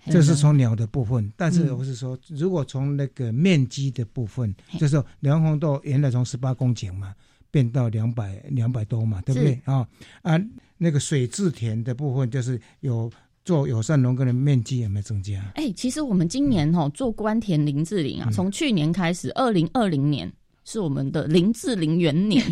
[SPEAKER 3] 这是从鸟的部分，但是我是说，如果从那个面积的部分，就是说梁红豆原来从十八公顷嘛，变到两百两百多嘛，对不对啊？啊，那个水质田的部分，就是有做友善农耕的面积有没有增加？
[SPEAKER 6] 哎，其实我们今年哈做关田林志玲啊，从去年开始，二零二零年是我们的林志玲元年。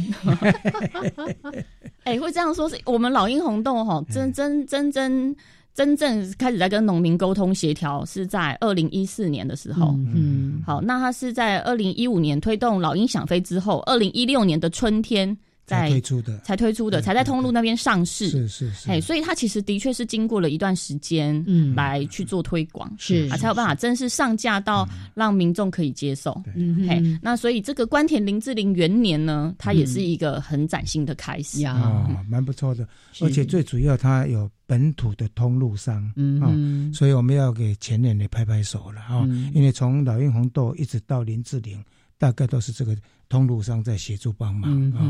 [SPEAKER 6] 哎，会这样说，是我们老鹰红豆哈，真真真真。真正开始在跟农民沟通协调是在二零一四年的时候，嗯，好，那他是在二零一五年推动老鹰想飞之后，二零一六年的春天。
[SPEAKER 3] 才推出的，
[SPEAKER 6] 才推出的，才在通路那边上市。
[SPEAKER 3] 是是是，
[SPEAKER 6] 哎，所以它其实的确是经过了一段时间，嗯，来去做推广，
[SPEAKER 2] 是。
[SPEAKER 6] 啊，才有办法正式上架到让民众可以接受。嗯，嘿，那所以这个关田林志玲元年呢，它也是一个很崭新的开始。
[SPEAKER 3] 啊，蛮不错的。而且最主要，它有本土的通路商，嗯，所以我们要给前年的拍拍手了啊，因为从老鹰红豆一直到林志玲，大概都是这个。通路上在协助帮忙啊！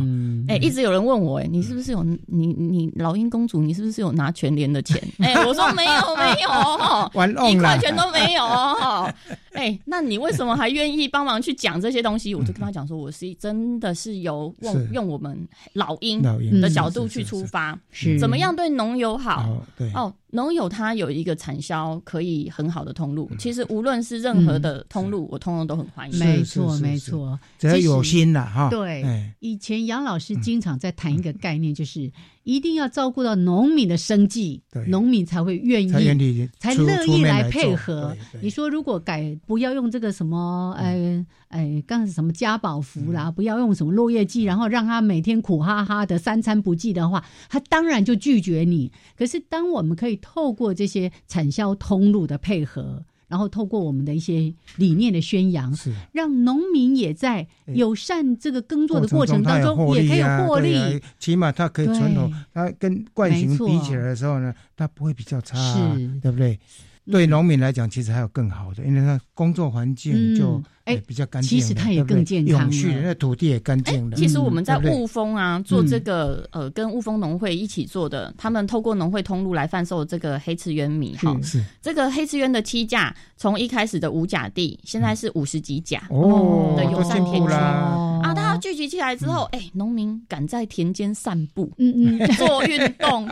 [SPEAKER 6] 哎，一直有人问我，哎，你是不是有你你老鹰公主，你是不是有拿全联的钱？哎，我说没有没有，一块钱都没有。哎，那你为什么还愿意帮忙去讲这些东西？我就跟他讲说，我是真的是由用用我们老鹰的角度去出发，是怎么样对农友好？
[SPEAKER 3] 对
[SPEAKER 6] 哦。农友他有一个产销可以很好的通路，其实无论是任何的通路，我通通都很欢迎。
[SPEAKER 2] 没错，没错，
[SPEAKER 3] 只要有心了哈。
[SPEAKER 2] 对，以前杨老师经常在谈一个概念，就是。一定要照顾到农民的生计，农民才会愿意，才乐意来配合。你说如果改不要用这个什么，呃，哎，刚才什么加宝福啦，不要用什么落叶剂，然后让他每天苦哈哈的三餐不济的话，他当然就拒绝你。可是当我们可以透过这些产销通路的配合。然后透过我们的一些理念的宣扬，是。让农民也在友善这个耕作的过程当中也可以获利，
[SPEAKER 3] 起码它可以传统。它跟惯性比起来的时候呢，它不会比较差，对不对？对农民来讲，其实还有更好的，因为他工作环境就。哎，比较干净，
[SPEAKER 2] 其实它也更健康
[SPEAKER 3] 了。那土地也干净了。
[SPEAKER 6] 其实我们在雾峰啊做这个呃，跟雾峰农会一起做的，他们透过农会通路来贩售这个黑刺鸢米哈。是这个黑刺鸢的梯价，从一开始的五甲地，现在是五十几甲
[SPEAKER 3] 哦
[SPEAKER 6] 的友善天区啊。聚集起来之后，哎，农民敢在田间散步，嗯嗯，做运动，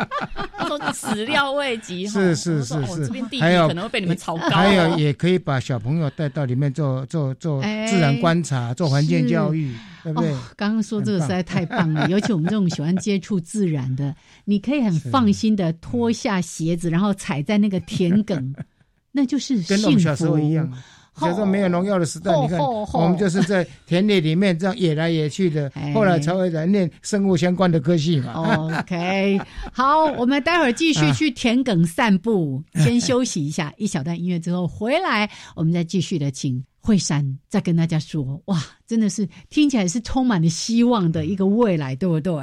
[SPEAKER 6] 他说始料未及
[SPEAKER 3] 哈。是是是是，
[SPEAKER 6] 这边地皮可能会被你们炒高。
[SPEAKER 3] 还有也可以把小朋友带到里面做做。做自然观察，做环境教育，对不对？
[SPEAKER 2] 刚刚说这个实在太棒了，尤其我们这种喜欢接触自然的，你可以很放心的脱下鞋子，然后踩在那个田埂，那就是
[SPEAKER 3] 跟我们小时候一样。小时候没有农药的时代，你看我们就是在田里里面这样野来野去的，后来才会来念生物相关的科系嘛。
[SPEAKER 2] OK，好，我们待会儿继续去田埂散步，先休息一下，一小段音乐之后回来，我们再继续的请。惠山再跟大家说，哇，真的是听起来是充满了希望的一个未来，对不对？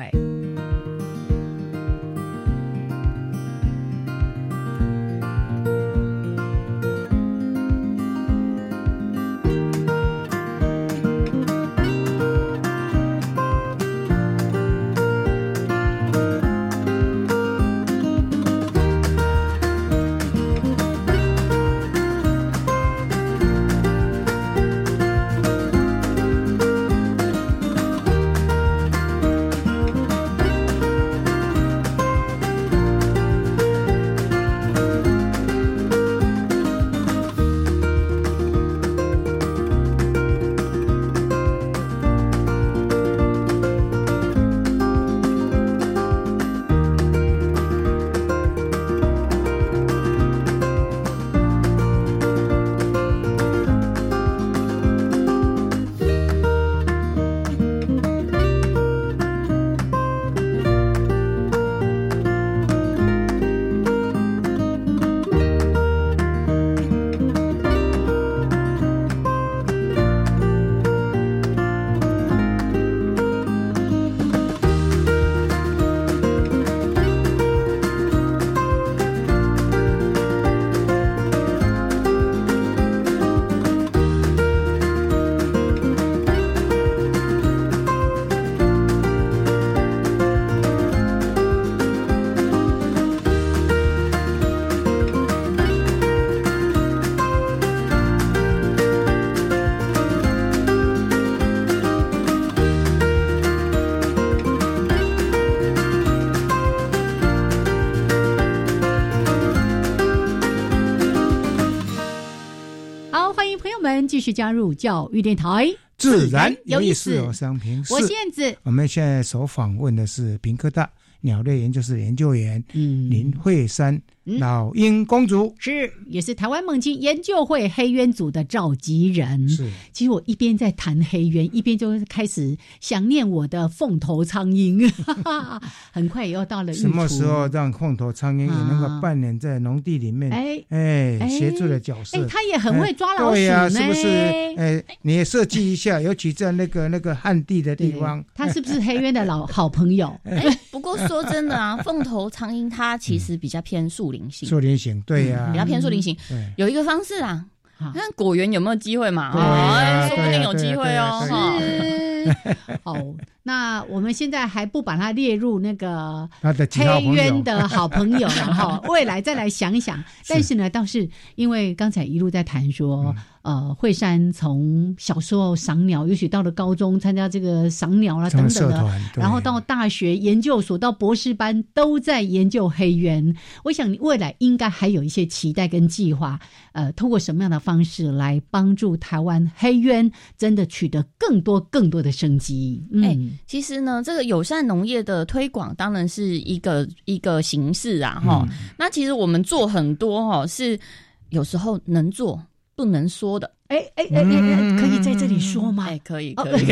[SPEAKER 2] 继续加入教育电台，
[SPEAKER 3] 自然有意思我是杨平。
[SPEAKER 2] 我燕子，
[SPEAKER 3] 我们现在所访问的是平科大鸟类研究室研究员林慧珊。老鹰公主
[SPEAKER 2] 是，也是台湾猛禽研究会黑鸢组的召集人。
[SPEAKER 3] 是，
[SPEAKER 2] 其实我一边在谈黑鸢，一边就开始想念我的凤头苍鹰。很快也要到了，
[SPEAKER 3] 什么时候让凤头苍鹰也能够扮演在农地里面？哎哎，协助的角色。
[SPEAKER 2] 哎，他也很会抓老鼠，
[SPEAKER 3] 对呀，是不是？哎，你也设计一下，尤其在那个那个旱地的地方，
[SPEAKER 2] 他是不是黑鸢的老好朋友？
[SPEAKER 6] 哎，不过说真的啊，凤头苍鹰它其实比较偏树林。
[SPEAKER 3] 树林型，对呀，
[SPEAKER 6] 比较偏树林型。有一个方式啊，看果园有没有机会嘛？
[SPEAKER 3] 啊，
[SPEAKER 6] 说不定有机会哦。
[SPEAKER 2] 好，那我们现在还不把它列入那个
[SPEAKER 3] 黑
[SPEAKER 2] 渊的好朋友了哈。未来再来想一想。但是呢，倒是因为刚才一路在谈说。呃，惠山从小时候赏鸟，尤其到了高中参加这个赏鸟啦等等的，然后到大学研究所到博士班都在研究黑鸢。我想你未来应该还有一些期待跟计划，呃，通过什么样的方式来帮助台湾黑鸢真的取得更多更多的生机？
[SPEAKER 6] 哎，其实呢，这个友善农业的推广当然是一个一个形式啊，哈。那其实我们做很多哈，是有时候能做。不能说的，
[SPEAKER 2] 哎哎哎哎，可以在这里说吗？
[SPEAKER 6] 哎，可以可以。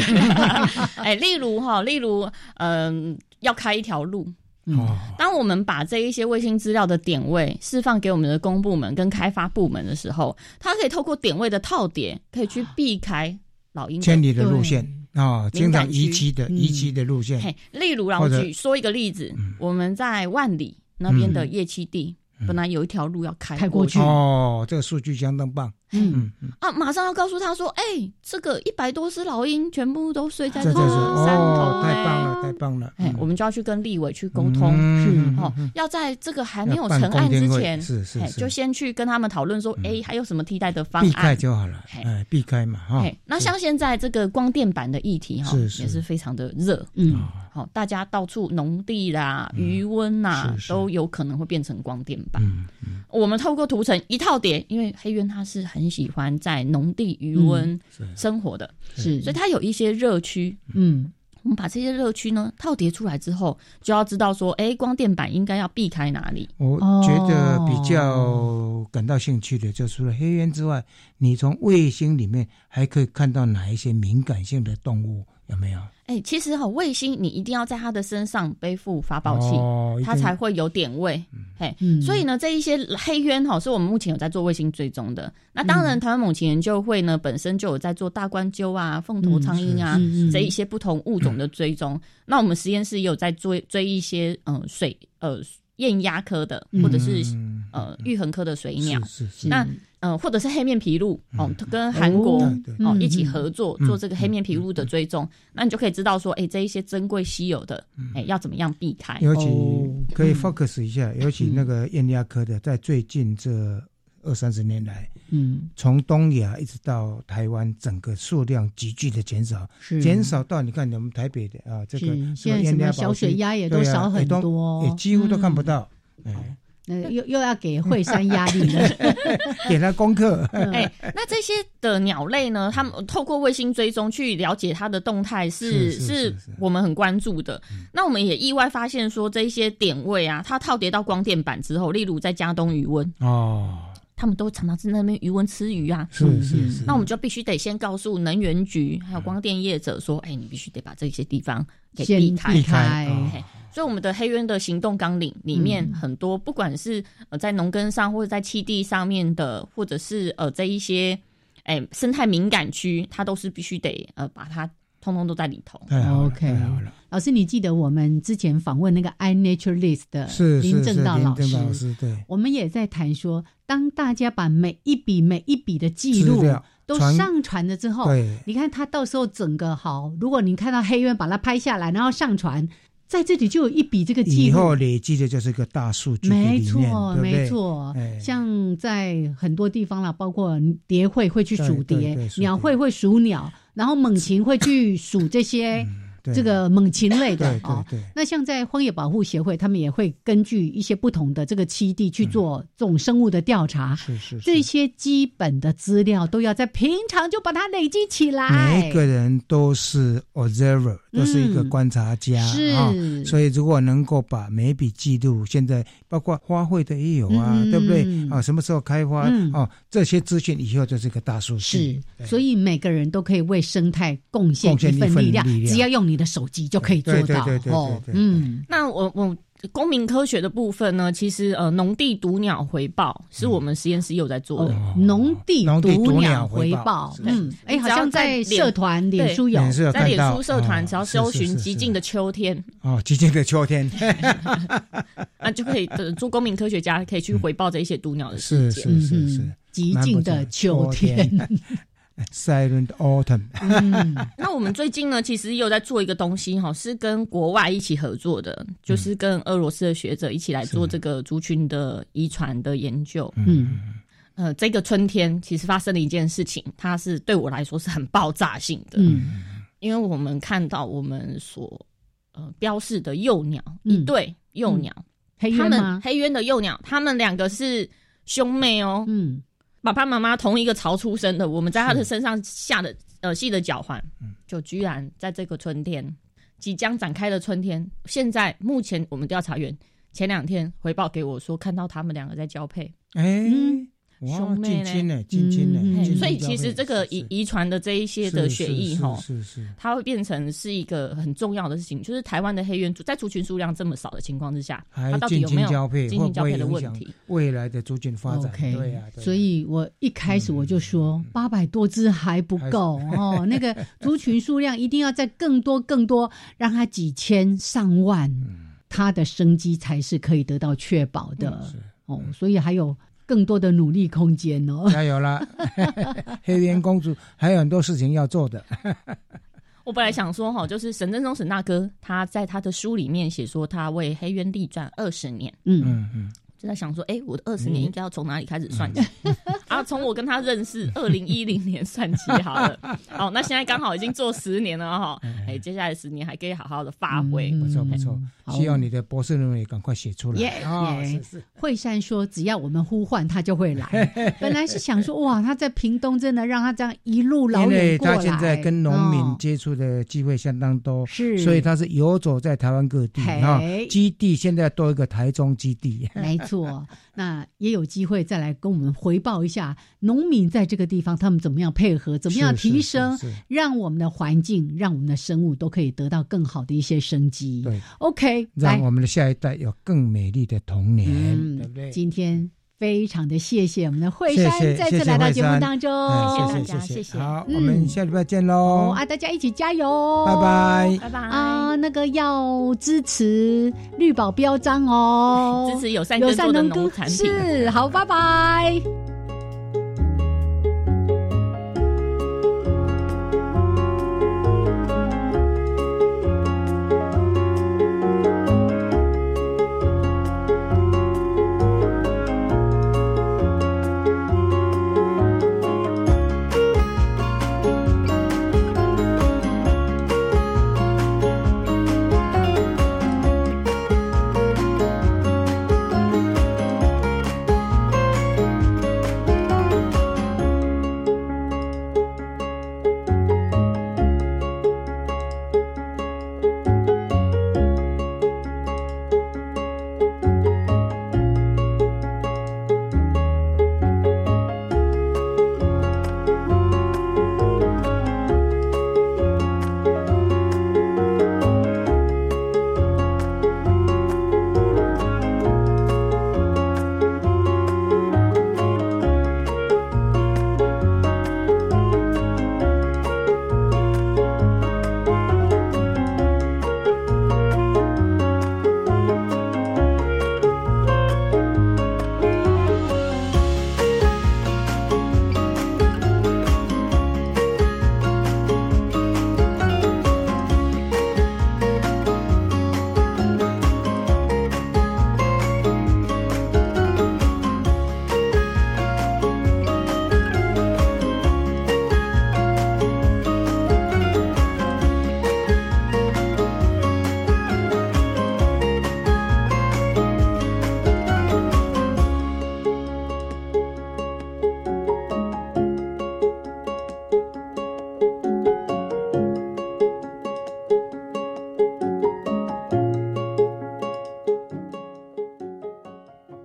[SPEAKER 6] 哎，例如哈，例如，嗯，要开一条路。哦。当我们把这一些卫星资料的点位释放给我们的公部门跟开发部门的时候，它可以透过点位的套点，可以去避开老鹰
[SPEAKER 3] 千里的路线啊，经常移机的移机的路线。
[SPEAKER 6] 嘿例如，让我举说一个例子，我们在万里那边的夜栖地。本来有一条路要开开过去
[SPEAKER 3] 哦，这个数据相当棒。
[SPEAKER 6] 嗯。嗯啊，马上要告诉他说，哎，这个一百多只老鹰全部都睡在这。个山头，
[SPEAKER 3] 太棒了，太棒了。
[SPEAKER 6] 哎，我们就要去跟立委去沟通，是哦，要在这个还没有成案之前，
[SPEAKER 3] 是是，
[SPEAKER 6] 就先去跟他们讨论说，哎，还有什么替代的方案？避
[SPEAKER 3] 开就好了，哎，避开嘛哈。
[SPEAKER 6] 那像现在这个光电板的议题哈，也是非常的热，嗯。大家到处农地啦、余温呐，都有可能会变成光电板。嗯我们透过图层一套叠，因为黑渊它是很喜欢在农地余温生活的，是，所以它有一些热区。嗯，我们把这些热区呢套叠出来之后，就要知道说，哎，光电板应该要避开哪里。
[SPEAKER 3] 我觉得比较感到兴趣的，就除了黑渊之外，你从卫星里面还可以看到哪一些敏感性的动物？有没有？
[SPEAKER 6] 哎，其实哈，卫星你一定要在它的身上背负发报器，它才会有点位。嘿，所以呢，这一些黑鸢哈，是我们目前有在做卫星追踪的。那当然，台湾猛禽研究会呢，本身就有在做大冠鸠啊、凤头苍鹰啊这一些不同物种的追踪。那我们实验室也有在追追一些嗯水呃雁鸭科的，或者是呃玉衡科的水鸟。是是那呃，或者是黑面琵鹭哦，跟韩国哦一起合作做这个黑面琵鹭的追踪，那你就可以知道说，哎，这一些珍贵稀有的，哎，要怎么样避开？
[SPEAKER 3] 尤其可以 focus 一下，尤其那个燕鸭科的，在最近这二三十年来，嗯，从东亚一直到台湾，整个数量急剧的减少，减少到你看我们台北的啊，这个
[SPEAKER 2] 现在什么小水鸭也都少很多，
[SPEAKER 3] 也几乎都看不到，哎。
[SPEAKER 2] 呃，又又要给惠山压力了，
[SPEAKER 3] 给他功课。
[SPEAKER 6] 哎，那这些的鸟类呢？他们透过卫星追踪去了解它的动态，是是我们很关注的。那我们也意外发现说，这些点位啊，它套叠到光电板之后，例如在加东余温哦，他们都常常在那边渔翁吃鱼啊。
[SPEAKER 3] 是是是。
[SPEAKER 6] 那我们就必须得先告诉能源局还有光电业者说，哎，你必须得把这些地方给避开。
[SPEAKER 2] 避开。
[SPEAKER 6] 所以我们的黑渊的行动纲领里面很多，不管是呃在农耕上或者在栖地上面的，或者是呃这一些哎生态敏感区，它都是必须得呃把它通通都在里头。
[SPEAKER 3] OK，
[SPEAKER 2] 老师，你记得我们之前访问那个 iNaturalist 的林正道老
[SPEAKER 3] 师，对，
[SPEAKER 2] 我们也在谈说，当大家把每一笔每一笔的记录都上传了之后，你看他到时候整个好，如果你看到黑渊把它拍下来，然后上传。在这里就有一笔这个记录，
[SPEAKER 3] 以后累积的就是一个大数据
[SPEAKER 2] 没错，没错。像在很多地方了，包括蝶会会去数蝶，鸟会会数鸟，然后猛禽会去数这些这个猛禽类的啊。那像在荒野保护协会，他们也会根据一些不同的这个栖地去做这种生物的调查。
[SPEAKER 3] 是是，
[SPEAKER 2] 这些基本的资料都要在平常就把它累积起来。
[SPEAKER 3] 每一个人都是 observer，都是一个观察家啊。所以如果能够把每一笔记录，现在包括花卉的也有啊，对不对啊？什么时候开花哦？这些资讯以后就是一个大数
[SPEAKER 2] 据。是，所以每个人都可以为生态贡献一份力量。只要用你的手机就可以做到哦。
[SPEAKER 6] 嗯，那我我。公民科学的部分呢，其实呃，农地毒鸟回报是我们实验室有在做的。
[SPEAKER 2] 农地毒鸟回报，嗯，哎，好像在社团脸书有，
[SPEAKER 6] 在脸书社团只要搜寻“极静的秋天”
[SPEAKER 3] 哦，“极静的秋天”，
[SPEAKER 6] 那就可以做公民科学家可以去回报这一些毒鸟的事
[SPEAKER 3] 件。是是是是，
[SPEAKER 2] 极静的秋天。
[SPEAKER 3] Silent Autumn。
[SPEAKER 6] 嗯，那我们最近呢，其实有在做一个东西哈，是跟国外一起合作的，就是跟俄罗斯的学者一起来做这个族群的遗传的研究。嗯，呃，这个春天其实发生了一件事情，它是对我来说是很爆炸性的。嗯，因为我们看到我们所呃标示的幼鸟一对幼鸟，
[SPEAKER 2] 黑鸢吗？
[SPEAKER 6] 黑鸢的幼鸟，他们两个是兄妹哦。嗯。爸爸妈妈同一个巢出生的，我们在他的身上下的呃细的脚环，就居然在这个春天即将展开的春天，现在目前我们调查员前两天回报给我说，看到他们两个在交配。
[SPEAKER 3] 哎。兄妹呢？近亲呢？
[SPEAKER 6] 所以其实这个遗遗传的这一些的血液哈，
[SPEAKER 3] 是是，
[SPEAKER 6] 它会变成是一个很重要的事情。就是台湾的黑原族在族群数量这么少的情况之下，它到底有没有
[SPEAKER 3] 交配？
[SPEAKER 6] 近亲交配的问题？
[SPEAKER 3] 未来的族群发展，对呀。
[SPEAKER 2] 所以我一开始我就说，八百多只还不够 哦，那个族群数量一定要在更多更多，让它几千上万，它的生机才是可以得到确保的哦。所以还有。更多的努力空间哦！
[SPEAKER 3] 加油啦，黑莲公主还有很多事情要做的。
[SPEAKER 6] 我本来想说哈，就是沈振中沈大哥他在他的书里面写说，他为黑渊立传二十年。嗯嗯嗯。就在想说，哎，我的二十年应该要从哪里开始算起？啊，从我跟他认识 二零一零年算起好了。好，那现在刚好已经做十年了哈。哎，接下来十年还可以好好的发挥。
[SPEAKER 3] 不错不错，希望你的博士论文也赶快写出来。
[SPEAKER 2] 啊，是是。惠山说，只要我们呼唤他就会来。本来是想说，哇，他在屏东真的让他这样一路老远过来。
[SPEAKER 3] 他现在跟农民接触的机会相当多，
[SPEAKER 2] 是，
[SPEAKER 3] 所以他是游走在台湾各地啊。基地现在多一个台中基地。
[SPEAKER 2] 没错，那也有机会再来跟我们回报一下农民在这个地方他们怎么样配合，怎么样提升，让我们的环境，让我们的生物都可以得到更好的一些生机。
[SPEAKER 3] 对
[SPEAKER 2] ，OK，
[SPEAKER 3] 让我们的下一代有更美丽的童年，对不对？
[SPEAKER 2] 今天。非常的谢谢我们的惠山再次来到节目当中，
[SPEAKER 6] 谢谢大家，谢谢。
[SPEAKER 3] 好，我们下礼拜见喽！
[SPEAKER 2] 啊，大家一起加油！
[SPEAKER 3] 拜拜，
[SPEAKER 6] 拜拜
[SPEAKER 2] 啊！那个要支持绿宝标章哦，
[SPEAKER 6] 支持友善耕作的农产品。
[SPEAKER 2] 是，好，拜拜。